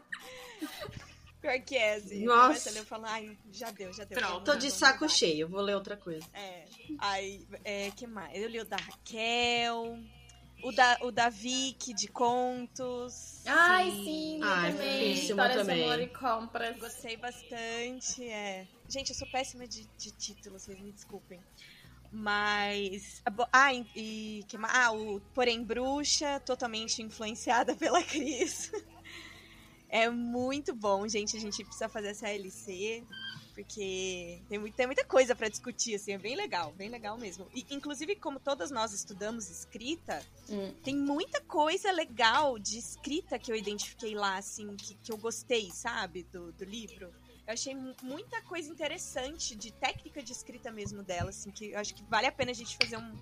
S2: Pior que é, assim.
S1: Nossa.
S2: Começa a ler e falo, ai, já deu, já deu.
S5: Pronto.
S1: Tô de saco
S2: mudar.
S1: cheio, vou ler outra coisa.
S2: É. Aí, é, que mais? Eu li o da Raquel, o da, o da Vicky, de contos.
S3: Ai, sim, eu
S1: Ai,
S3: também. Histórias
S1: também.
S3: de amor e compras.
S2: Gostei bastante, é. Gente, eu sou péssima de, de título, vocês me desculpem. Mas. ah, e. e que ah, o Porém Bruxa, totalmente influenciada pela Cris. É muito bom, gente. A gente precisa fazer essa LC. Porque tem, muito, tem muita coisa pra discutir, assim, é bem legal, bem legal mesmo. E, inclusive, como todas nós estudamos escrita,
S3: Hum.
S2: tem muita coisa legal de escrita que eu identifiquei lá, assim, que, que eu gostei, sabe, do, do livro. Eu achei mu- muita coisa interessante de técnica de escrita mesmo dela, assim, que eu acho que vale a pena a gente fazer um-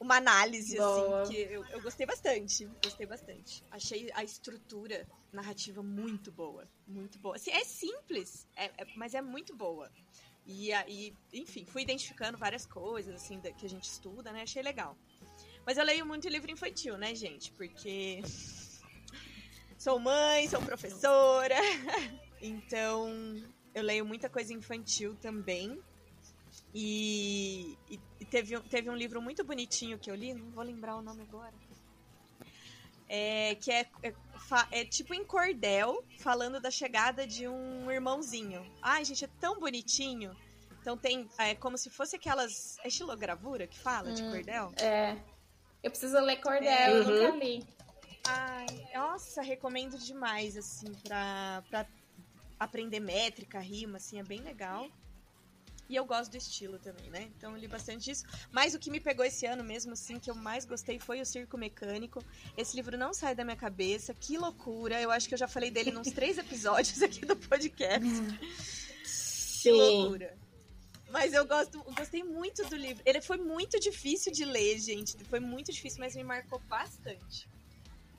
S2: uma análise,
S3: Boa.
S2: assim, que eu, eu gostei bastante, gostei bastante. Achei a estrutura narrativa muito boa, muito boa. Assim, é simples, é- é- mas é muito boa. E aí, enfim, fui identificando várias coisas, assim, da- que a gente estuda, né, achei legal. Mas eu leio muito livro infantil, né, gente? Porque sou mãe, sou professora. Então, eu leio muita coisa infantil também. E, e- e teve, um- teve um livro muito bonitinho que eu li, não vou lembrar o nome agora. É, que é, é, é tipo em cordel, falando da chegada de um irmãozinho. Ai, gente, é tão bonitinho. Então tem, é como se fosse aquelas. É estilogravura que fala de
S3: Hum.
S2: cordel?
S3: É. Eu preciso ler Cordel, eu
S1: Uhum.
S3: nunca li.
S2: Ai, nossa, recomendo demais, assim, pra, pra aprender métrica, rima, assim, é bem legal. E eu gosto do estilo também, né? Então eu li bastante disso. Mas o que me pegou esse ano mesmo, assim, que eu mais gostei foi o Circo Mecânico. Esse livro não sai da minha cabeça, que loucura. Eu acho que eu já falei dele nos três episódios aqui do podcast. Que
S1: Sim.
S2: loucura. Mas eu gosto, eu gostei muito do livro. Ele foi muito difícil de ler, gente. Foi muito difícil, mas me marcou bastante.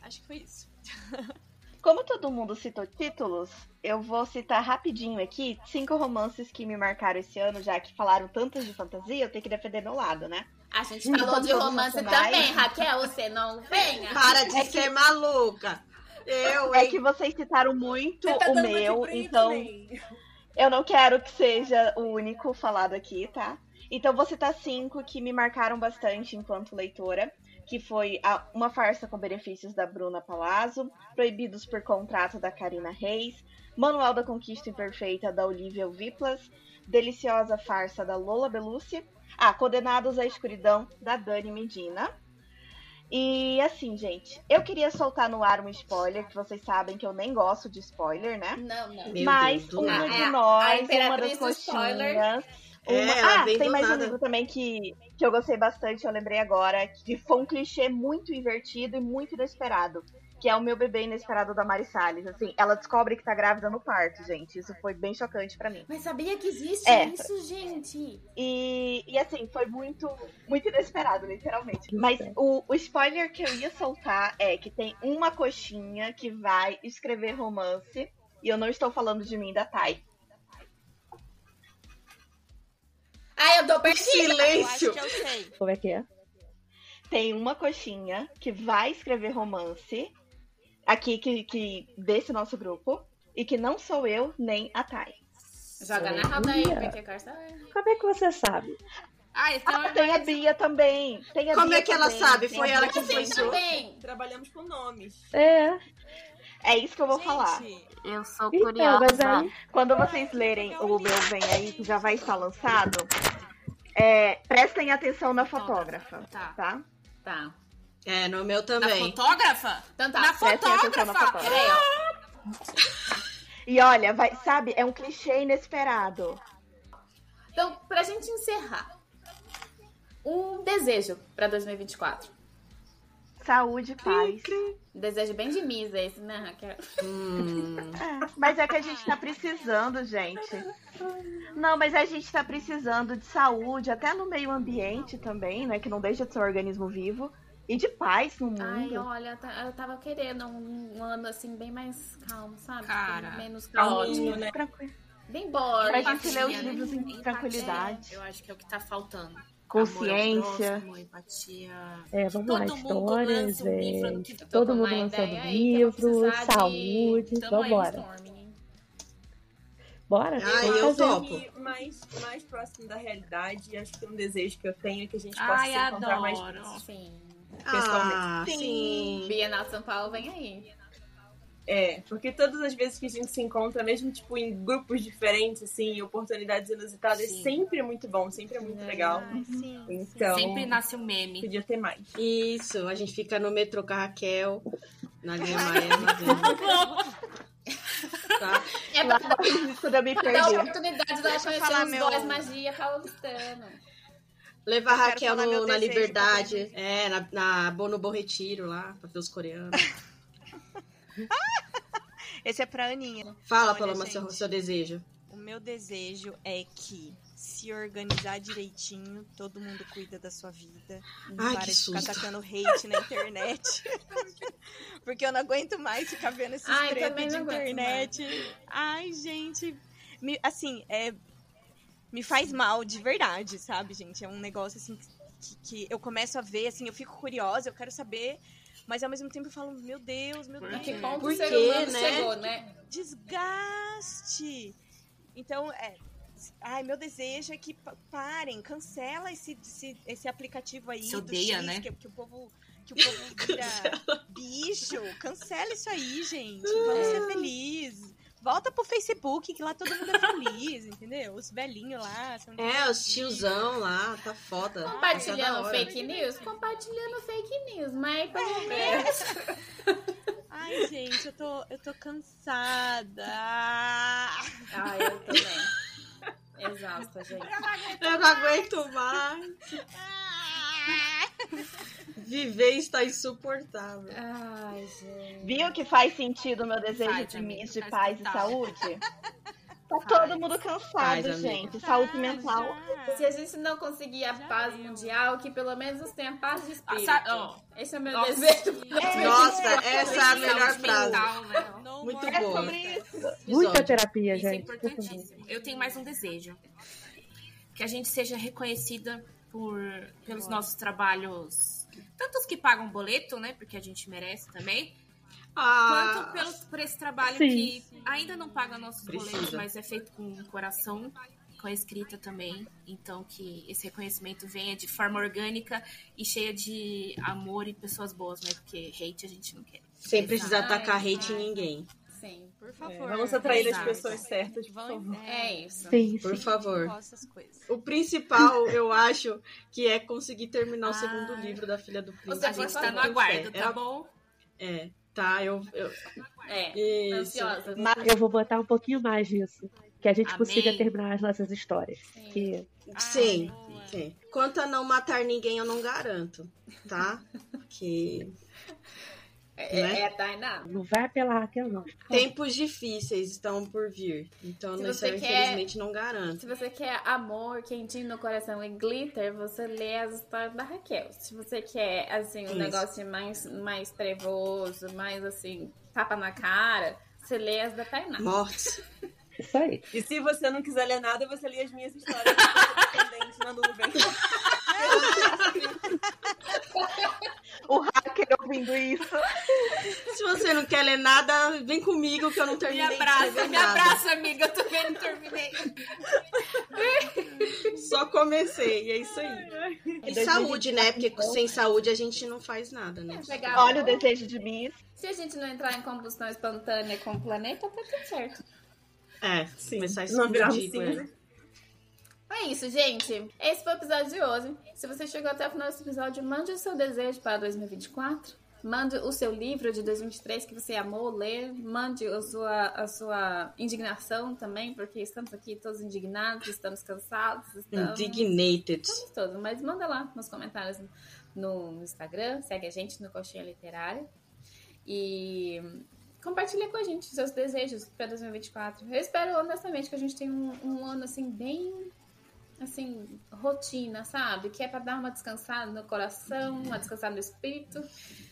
S2: Acho que foi isso.
S8: Como todo mundo citou títulos, eu vou citar rapidinho aqui cinco romances que me marcaram esse ano, já que falaram tantos de fantasia, eu tenho que defender meu lado, né?
S3: A gente
S8: Hum,
S3: falou de romance também, Raquel, você não venha.
S1: Para de
S8: É que-
S1: ser maluca. Eu,
S8: É
S1: hein?
S8: que vocês citaram muito
S7: Você tá
S8: o meu, então
S7: nem.
S8: eu não quero que seja o único falado aqui, tá? Então vou citar cinco que me marcaram bastante enquanto leitora, que foi a- Uma Farsa com Benefícios da Bruna Palazzo, Proibidos por Contrato da Karina Reis, Manual da Conquista Imperfeita da Olivia Viplas, Deliciosa Farsa da Lola Belucci, ah, Condenados à Escuridão da Dani Medina. E assim, gente, eu queria soltar no ar um spoiler, que vocês sabem que eu nem gosto de spoiler, né?
S3: Não, não.
S1: Meu
S8: Mas
S1: Deus,
S8: uma
S1: nada.
S8: de
S3: É, a
S8: nós, uma das
S3: do spoiler.
S1: É,
S8: Uma...
S1: ela
S8: Ah, tem mais um
S1: nada.
S8: livro também que, que eu gostei bastante, eu lembrei agora, que foi um clichê muito invertido e muito inesperado. Que é o meu bebê inesperado da Mari Salles. Assim, ela descobre que tá grávida no parto, gente. Isso foi bem chocante pra mim.
S3: Mas sabia que existe
S8: É.
S3: isso, gente?
S8: E, e assim, foi muito, muito inesperado, literalmente. Mas o, o spoiler que eu ia soltar é que tem uma coxinha que vai escrever romance. E eu não estou falando de mim da Thay.
S3: Ai, eu tô perdida.
S2: Eu acho
S1: Silêncio.
S2: que eu sei.
S6: Como é que é?
S8: Tem uma coxinha que vai escrever romance aqui que, que desse nosso grupo. E que não sou eu nem a Thay.
S3: Joga na roda aí, Carça...
S6: Como é que você sabe?
S5: Ah, então
S8: Ah, tem a Bia também. Tem a
S1: Como
S8: Bia
S1: é que ela
S8: também,
S1: sabe? Foi ela que influenciou?
S3: também.
S7: Trabalhamos com nomes.
S6: É.
S8: É isso que eu vou falar.
S2: Gente,
S3: Eu sou
S6: Então,
S3: curiosa.
S6: mas aí.
S8: Quando vocês lerem o meu Vem Aí, que já vai estar lançado, é, prestem atenção na fotógrafa,
S5: Tá.
S8: tá?
S3: Tá.
S1: É, no meu
S5: Na
S1: também.
S5: fotógrafa?
S3: Então tá.
S5: Na
S8: Prestem atenção na
S5: fotógrafa?
S8: fotógrafa. E olha, vai, sabe, é um clichê inesperado.
S3: Então, pra gente encerrar, um desejo pra 2024.
S8: Saúde, paz.
S3: Um desejo bem de misa esse, né, Raquel?
S1: Hum,
S8: É, mas é que a gente tá precisando, gente. Não, mas a gente tá precisando de saúde, até no meio ambiente também, né? Que não deixa de ser um organismo vivo. E de paz no mundo.
S3: Ai, olha, tá- eu tava querendo um, ano assim bem mais calmo, sabe?
S5: Cara,
S3: menos
S7: calminho,
S3: caótico.
S7: né?
S8: Tranquilo.
S3: Bem boring.
S8: Pra gente ler os
S5: né?
S8: livros em tranquilidade.
S5: Eu acho que é o que tá faltando.
S8: Consciência.
S5: Amor ao próximo, empatia.
S6: É, vamos lá,
S5: Todo mundo
S6: histórias,
S5: lança um livro
S6: é,
S5: ano que vem.
S6: todo
S3: com
S6: mundo lançando
S3: vou
S6: livro, saúde.
S3: Storming, hein?
S6: Bora?
S1: Ah,
S6: Vamos
S1: eu topo.
S7: E mais, mais próximo da realidade, acho que um desejo que eu tenho é que a gente possa
S5: Ai,
S7: se encontrar mais
S5: adoro.
S7: vezes.
S3: Sim.
S1: Ah,
S8: Sim.
S1: sim.
S3: Bienal São Paulo vem aí.
S7: É, porque todas as vezes que a gente se encontra, mesmo tipo em grupos diferentes, assim, oportunidades inusitadas,
S5: Sim.
S7: sempre é muito bom, sempre é muito legal.
S2: Sim.
S7: Então,
S5: Sempre nasce um meme.
S7: podia ter mais.
S1: Isso, a gente fica no metrô com a Raquel, na linha Maia, tá?
S3: É pra
S8: Lá quando eu me
S3: dar a
S8: perdi.
S3: oportunidade dela
S2: Deixa eu
S3: conhecer
S2: falar
S3: os
S2: meu-
S3: dois magia paulistano.
S1: Levar a Raquel no- na Liberdade, é, na, na Bono Bom Retiro lá, pra ver os coreanos.
S2: Esse é pra Aninha.
S1: Fala,
S2: Olha,
S1: Paloma,
S2: gente.
S1: seu, seu desejo.
S2: O meu desejo é que se organizar direitinho, todo mundo cuida da sua vida. Não
S1: Ai,
S2: para
S1: que
S2: de ficar
S1: susto.
S2: tacando hate na internet. Porque eu não aguento mais ficar vendo esses
S3: Ai, também
S2: de internet. Ai, gente. me- assim, é. Me faz mal de verdade, sabe, gente? É um negócio assim que, que eu começo a ver, assim, eu fico curiosa, eu quero saber. Mas ao mesmo tempo eu falo, meu Deus, meu Deus.
S3: Que ponto
S1: Por
S3: o ser
S1: quê,
S3: humano
S1: né?
S3: chegou, né?
S2: desgaste. Então, é. Ai, meu desejo é que pa- parem, cancela esse, esse, esse aplicativo aí.
S5: Se
S2: do
S5: odeia,
S2: X,
S5: né?
S2: Que, que o povo, que o povo vira bicho. Cancela isso aí, gente. Vamos ser felizes. Volta pro Facebook, que lá todo mundo é feliz, entendeu? Os velhinhos lá. São
S1: É, os tiozão lá, tá foda. Tá da
S3: Compartilhando
S1: hora.
S3: fake news? Compartilhando fake news, mas pelo menos.
S2: Ai, gente, eu tô, eu tô cansada.
S3: Ah, eu também. Exausta, gente.
S1: Eu não aguento mais. Viver está insuportável.
S3: Ai, gente.
S8: Viu que faz sentido o meu desejo
S5: Faz,
S8: de miss, de
S5: faz
S8: paz e saúde? Tá
S5: Faz.
S8: todo mundo cansado,
S1: Faz,
S8: gente. Saúde mental.
S3: Se a gente não conseguir a paz mundial, que pelo menos tenha paz de espírito.
S5: Sa- ó,
S3: Esse é o meu
S5: Nossa.
S3: desejo.
S1: Nossa, essa é a melhor frase.
S5: mental, né?
S1: Muito
S8: É
S1: boa.
S8: sobre isso.
S6: Muita terapia,
S5: Isso é
S6: gente. favor.
S5: importantíssimo. Eu tenho mais um desejo. Que a gente seja reconhecida por, pelos nossos trabalhos. Tanto os que pagam boleto, né? Porque a gente merece também.
S1: Ah,
S5: Quanto pelos, por esse trabalho
S6: Sim.
S5: que ainda não paga nossos
S1: Precisa.
S5: boletos, mas é feito com coração, com a escrita também. Então que esse reconhecimento venha de forma orgânica e cheia de amor e pessoas boas, né? Porque hate a gente não quer.
S1: sem precisar
S3: Ai,
S1: atacar hate em ninguém.
S3: Sim.
S2: Por favor.
S7: Vamos atrair as pessoas certas, por favor.
S3: É isso.
S6: Sim,
S1: Por
S6: sim.
S1: favor. O principal, eu acho, que é conseguir terminar o
S2: Ah.
S1: segundo livro da Filha do Príncipe.
S3: Você
S5: A gente tá no aguardo,
S1: É,
S5: tá bom?
S1: É, tá, eu... eu
S3: É.
S1: isso.
S3: Ansiosa.
S6: Eu vou botar um pouquinho mais disso. Que a gente
S5: Amém.
S6: consiga terminar as nossas histórias. Que
S1: Sim,
S2: Ai, boa.
S1: sim. Quanto a não matar ninguém, eu não garanto, tá? Que
S3: É,
S1: né?
S3: é a Tainá.
S6: não vai apelar Raquel, não.
S1: tempos difíceis estão por vir. Então,
S3: Se quer-
S1: infelizmente não garanto.
S3: Se você quer amor, quentinho no coração e glitter, você lê as histórias da Raquel. Se você quer, assim, um
S1: Isso.
S3: negócio mais, mais trevoso, mais, assim, tapa na cara, você lê as da Tainá.
S1: Mortes.
S6: Isso aí.
S7: E se você não quiser ler nada, você lê as minhas histórias independente na nuvem.
S8: O hacker ouvindo isso.
S1: Se você não quer ler nada, vem comigo que eu não
S5: Me
S1: terminei de
S5: abraça, me abraça, amiga. Eu também não terminei.
S1: Só comecei, e é isso aí. E saúde, né? Porque sem saúde a gente não faz nada, né?
S8: Olha o desejo de miss.
S3: Se a gente não entrar em combustão espontânea com o planeta, tá tudo certo.
S1: É,
S7: Sim,
S1: começar a
S7: não virar um
S1: explodir,
S7: cinza.
S1: É.
S3: Isso, gente. Esse foi o episódio de hoje. Se você chegou até o final desse episódio, mande o seu desejo para 2024. Mande o seu livro de 2023 que você amou ler. Mande a sua, a sua indignação também, porque estamos aqui todos indignados, estamos cansados, estamos...
S1: Indignated.
S3: Estamos todos, mas manda lá nos comentários no, no Instagram, segue a gente no Coxinha Literária e compartilha com a gente seus desejos para 2024. Eu espero honestamente que a gente tenha um, um ano assim bem assim, rotina, sabe? Que é pra dar uma descansada no coração, uma descansada no espírito,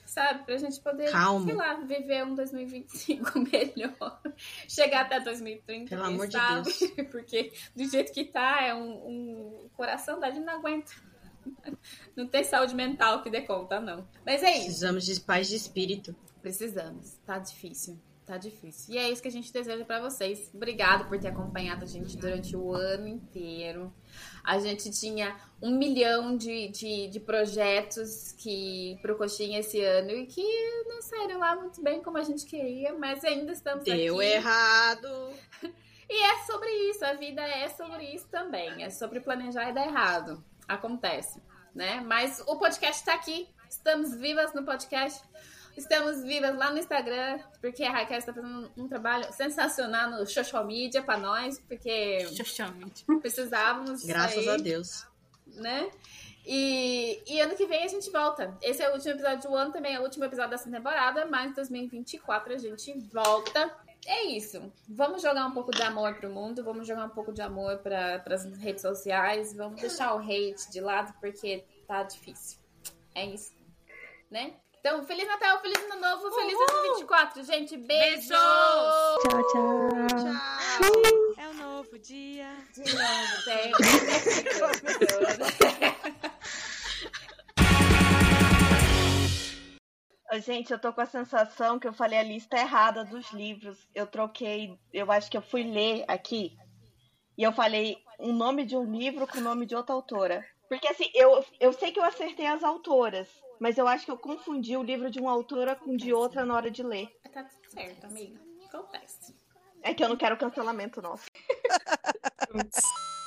S3: sabe? Pra gente poder,
S1: Calma.
S3: sei lá, viver um 2025 melhor. Chegar até 2030,
S1: Pelo amor de
S3: sabe?
S1: Deus.
S3: Porque do jeito que tá, é um, um coração da gente não aguenta. Não tem saúde mental que dê conta, não. Mas é isso.
S1: Precisamos de paz de espírito.
S3: Precisamos. Tá difícil. Tá difícil. E é isso que a gente deseja pra vocês. Obrigado por ter acompanhado a gente durante o ano inteiro. A gente tinha um milhão de, de, de projetos que pro Coxinha esse ano e que não saíram lá muito bem como a gente queria, mas ainda estamos
S1: Deu
S3: aqui.
S1: errado.
S3: E é sobre isso, a vida é sobre isso também. É sobre planejar e dar errado. Acontece, né? Mas o podcast tá aqui. Estamos vivas no podcast. Estamos vivas lá no Instagram, porque a Raquel está fazendo um trabalho sensacional no social media pra nós, porque precisávamos.
S1: Graças
S3: aí,
S1: a Deus.
S3: Né? E, e ano que vem a gente volta. Esse é o último episódio do ano, também é o último episódio dessa temporada, mas em 2024 a gente volta. É isso. Vamos jogar um pouco de amor pro mundo, vamos jogar um pouco de amor para as redes sociais, vamos deixar o hate de lado porque tá difícil. É isso. Né? Então, Feliz Natal, Feliz Ano Novo, Feliz 2024, gente. Beijo!
S9: Tchau, tchau.
S1: Tchau.
S2: É um novo dia.
S3: De novo, tem.
S8: Gente, eu tô com a sensação que eu falei a lista errada dos livros. Eu troquei, eu acho que eu fui ler aqui e eu falei o nome de um livro com o nome de outra autora. Porque assim, eu, eu sei que eu acertei as autoras, mas eu acho que eu confundi o livro de uma autora com de outra na hora de ler.
S3: Tá tudo certo, amiga. Acontece.
S8: É que eu não quero cancelamento, nosso.